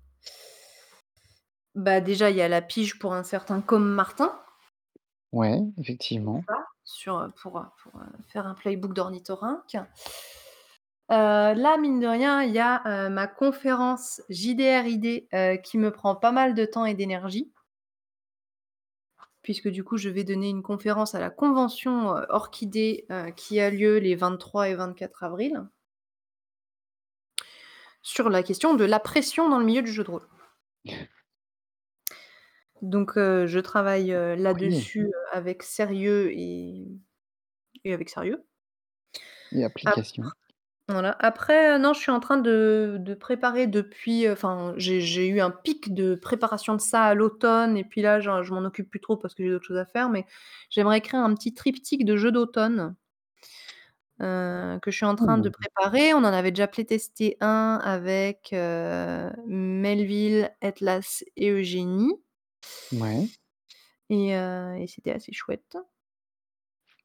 bah, déjà, il y a la pige pour un certain Com Martin. Ouais, effectivement. Sur, heu, pour, pour, heu, faire un playbook d'ornithorynque. Là, mine de rien, il y a, ma conférence JDR-ID, qui me prend pas mal de temps et d'énergie. Puisque du coup, je vais donner une conférence à la convention, heu, qui a lieu les 23 et 24 avril. Sur la question de la pression dans le milieu du jeu de rôle. Donc, heu, je travaille, Oui. là-dessus, heu, avec sérieux et et avec sérieux. Et application. voilà. Après, non, je suis en train de de préparer depuis, enfin, j'ai j'ai eu un pic de préparation de ça à l'automne et puis là, je m'en occupe plus trop parce que j'ai d'autres choses à faire, mais j'aimerais écrire un petit triptyque de jeux d'automne heu, que je suis en train de Mmh. préparer. On en avait déjà playtesté un avec, heu, Melville, Atlas et Eugénie Ouais. et heu et c'était assez chouette.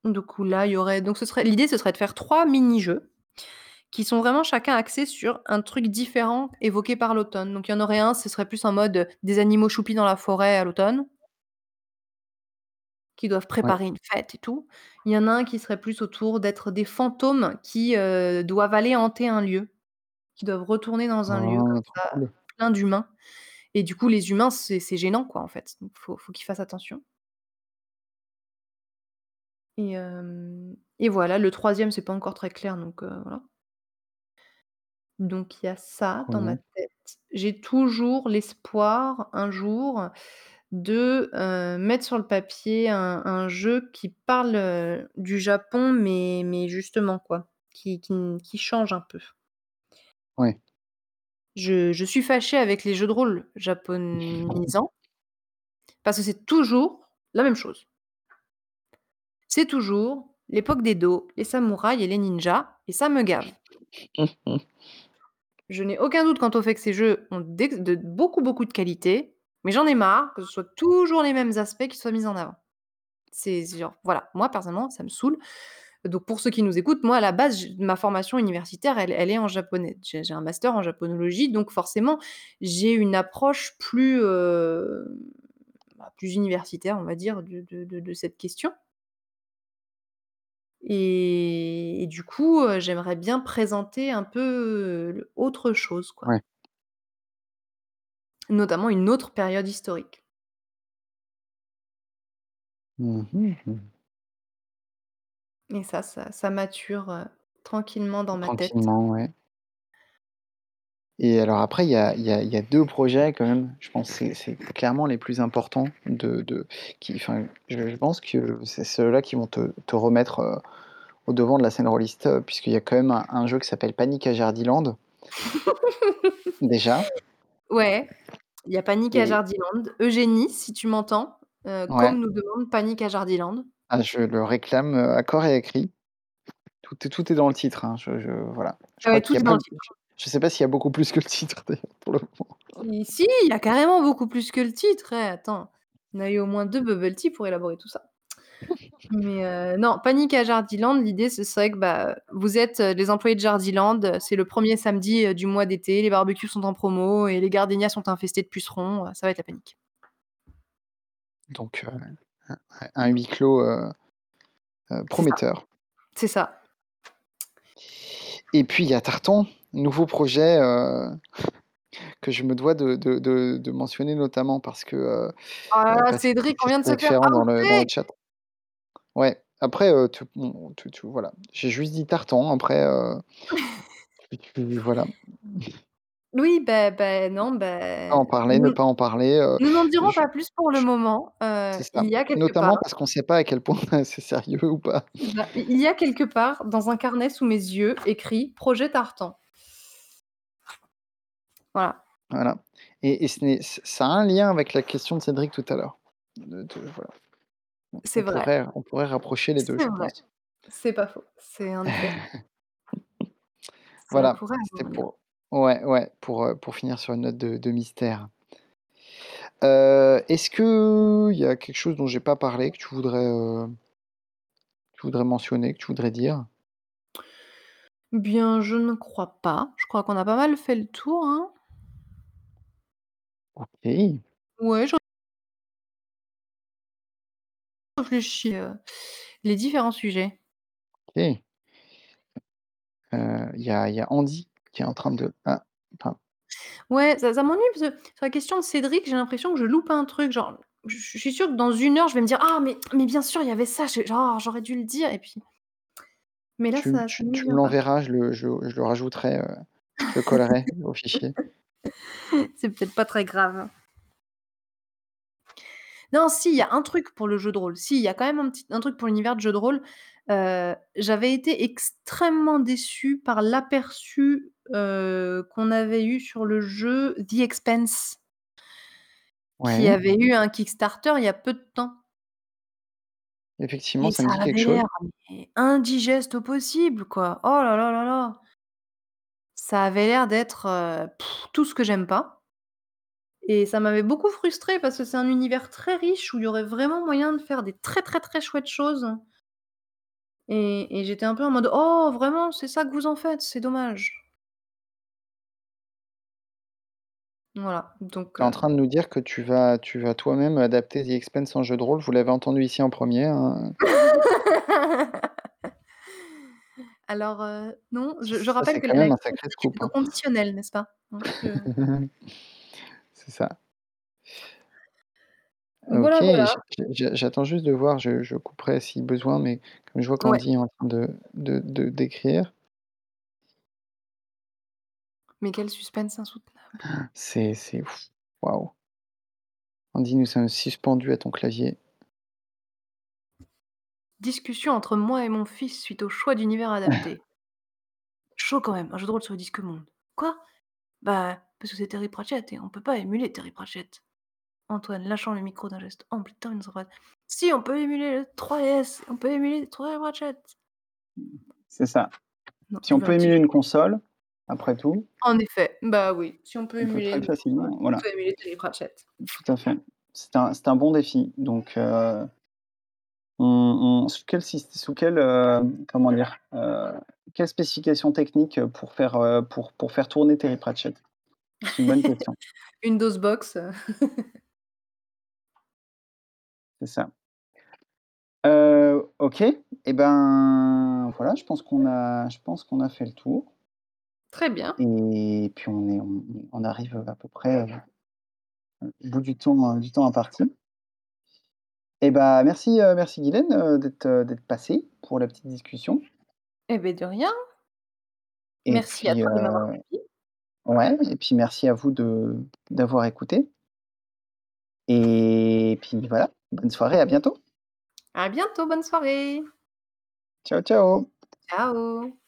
Donc où là, il y aurait donc ce serait l'idée, ce serait de faire 3 mini-jeux qui sont vraiment chacun axés sur un truc différent évoqué par l'automne. Donc il y en aurait un, ce serait plus en mode, heu, des animaux choupis dans la forêt à l'automne qui doivent Ouais. préparer une fête et tout. Il y en a un qui serait plus autour d'être des fantômes qui, heu, doivent aller hanter un lieu, qui doivent retourner dans un lieu comme trop ça, cool. plein d'humains et du coup, les humains, c'est c'est gênant, quoi, en fait. Donc faut faut qu'ils fassent attention. Et hem et voilà, le 3e, c'est pas encore très clair donc heu, voilà. Donc il y a ça Trop dans ma bien. tête. J'ai toujours l'espoir, un jour, de, heu, mettre sur le papier un un jeu qui parle, heu, du Japon, mais mais justement, quoi, qui qui n qui change un peu. Ouais. Je je suis fâchée avec les jeux de rôle japonisants parce que c'est toujours la même chose. C'est toujours l'époque d'Edo, les samouraïs et les ninjas et ça me gave. <laughs> Je n'ai aucun doute quant au fait que ces jeux ont d'ex de beaucoup, beaucoup de qualité, mais j'en ai marre que ce soit toujours les mêmes aspects qui soient mis en avant. C'est genre voilà, moi personnellement, ça me saoule. Donc pour ceux qui nous écoutent, moi à la base, ma formation universitaire, elle est en japonais. J'ai un master en japonologie, donc forcément, j'ai une approche plus, heu, bah, plus universitaire, on va dire, de cette question. Et du coup, heu, j'aimerais bien présenter un peu, heu, autre chose, quoi. Notamment une autre période historique. Mmh mh, mmh. Et ça ça ça mature, heu, tranquillement dans ma tête. Tranquillement, ouais. Et alors après, il y a il y a il y a 2 projets quand même, je pense c'est c'est clairement les plus importants de de qui enfin, je je pense que c'est ceux-là qui vont te te remettre, heu, au devant de la scène rôliste, heu, puisqu'il y a quand même un un jeu qui s'appelle Panic à Jardiland <laughs> déjà. Ouais, il y a Panic à Et Jardiland. Eugénie, si tu m'entends, heu, Ouais. Com nous demande Panic à Jardiland. Ah, je le réclame, heu, à corps et à cri. Tout est tout est dans le titre, hein, je je voilà. Je crois Ouais, qu'il tout y est a dans pas le b titre. je je sais pas s'il y a beaucoup plus que le titre <laughs> d'ailleurs, pour le coup. Si, si, il y a carrément beaucoup plus que le titre, hé, attends. On a eu au moins 2 bubble tea pour élaborer tout ça. Mais heu, non, Panic à Jardiland, l'idée ce serait que, bah, vous êtes, heu, les employés de Jardiland, c'est le 1er samedi, heu, du mois d'été, les barbecues sont en promo et les gardénias sont infestées de pucerons, ça va être la panique. Donc un huis clos, prometteur. C'est ça. Et puis il y a Tartan, nouveau projet, que je me dois de de de de mentionner notamment parce que, Ah Cédric, on vient de se très faire différent dans le dans le outer! chat. Ouais, après, tu bon, tu tu voilà, j'ai juste dit Tartan après, heu, <laughs> tu tu voilà. Oui, beh beh, non, Pas en parler, ne nous pas en parler, nous n'en dirons je pas plus pour le je moment. Heu, c'est ça. il y a quelque Notamment part parce qu'on sait pas à quel point <laughs> c'est sérieux ou pas. bah, il y a quelque part, dans un carnet sous mes yeux, écrit: «Projet Tartan». Voilà. Voilà et et ce n'est ça a un lien avec la question de Cédric tout à l'heure. De de voilà. On C'est on vrai. pourrait on pourrait rapprocher les 2, C'est je vrai. pense. C'est pas faux. C'est en effet. <laughs> Voilà, pourrait c'était pour ouais, ouais, pour, heu, pour finir sur une note de de mystère. Heu, est-ce qu'il y a quelque chose dont j'ai pas parlé que tu voudrais, heu tu voudrais mentionner, que tu voudrais dire? Bien, je ne crois pas. Je crois qu'on a pas mal fait le tour, hein. OK. Ouais, je réfléchis, heu, les différents sujets. OK. Heu, il y a il y a Andy qui est en train de ah, Ouais, ça ça m'ennuie parce que sur la question de Cédric, j'ai l'impression que je loupe un truc, genre, je je suis sûre que dans 1 heure, je vais me dire: «Ah mais mais bien sûr, il y avait ça, je oh, j'aurais dû le dire» et puis mais là, Tu m ça ça tu ne me tu me vient pas. l'enverras, je le je je le rajouterai, heu, je le collerai <laughs> au fichier. C'est peut-être pas très grave. Non, si, il y a un truc pour le jeu de rôle. Si, il y a quand même un petit un truc pour l'univers de jeu de rôle. Heu, j'avais été extrêmement déçue par l'aperçu, heu, qu'on avait eu sur le jeu The Expanse qui Ouais. avait eu un Kickstarter il y a peu de temps. Effectivement, Et ça me ça dit quelque avait chose. l'air mais indigeste au possible, quoi. Oh là là là là! Ça avait l'air d'être, heu, tout ce que j'aime pas. Et ça m'avait beaucoup frustrée parce que c'est un univers très riche où il y aurait vraiment moyen de faire des très, très, très chouettes choses. Et et j'étais un peu en mode: «Oh vraiment, c'est ça que vous en faites? C'est dommage». Voilà, donc Tu es en heu train de nous dire que tu vas tu vas toi-même adapter The Expanse en jeu de rôle. Vous l'avez entendu ici en 1er, hein. <laughs> Alors, heu, non, je je Ça, rappelle c'est que quand la même un sacré scoop, hein. conditionnel, n'est-ce pas? Donc heu <laughs> C'est ça. OK, Voilà, j'attends juste de voir, je je couperai si besoin, mais comme je vois Ouais. qu'Andy est en train de de de d'écrire Mais quel suspense insoutenable. c'est c'est waouh. Andy, nous sommes suspendus à ton clavier. Discussion entre moi et mon fils suite au choix d'univers adapté. <laughs> Chaud quand même, un jeu de rôle sur le disque monde. Quoi? Bah, parce que c'est Terry Pratchett et on peut pas émuler Terry Pratchett. Antoine, lâchant le micro d'un geste amplifiant une phrase. Si, on peut émuler le 3DS, on peut émuler Terry Pratchett. C'est ça. Non, Si on peut émuler une console, après tout En effet, bah oui, si on peut on peut émuler très facilement on voilà. peut émuler Terry Pratchett. Tout à fait. C'est un c'est un bon défi. Donc heu on on sous syst sous quelle, heu, comment dire? Heu, quelle spécification technique pour faire, heu, pour pour faire tourner Terry Pratchett? C'est une bonne question. <laughs> Une DOSBox, heu <laughs> C'est ça. OK et ben, voilà, je pense qu'on a je pense qu'on a fait le tour. Très bien. Et puis on est on on arrive à peu près, au bout du temps, du temps imparti. Et bah, merci, heu, merci Guylaine, d'être, heu, d'être passée pour la petite discussion. Et beh, de rien. Et Merci à puis, toi de m'avoir ouais et puis merci à vous de d'avoir écouté. Et puis voilà, bonne soirée, à bientôt. À bientôt, bonne soirée. Ciao, ciao. Ciao.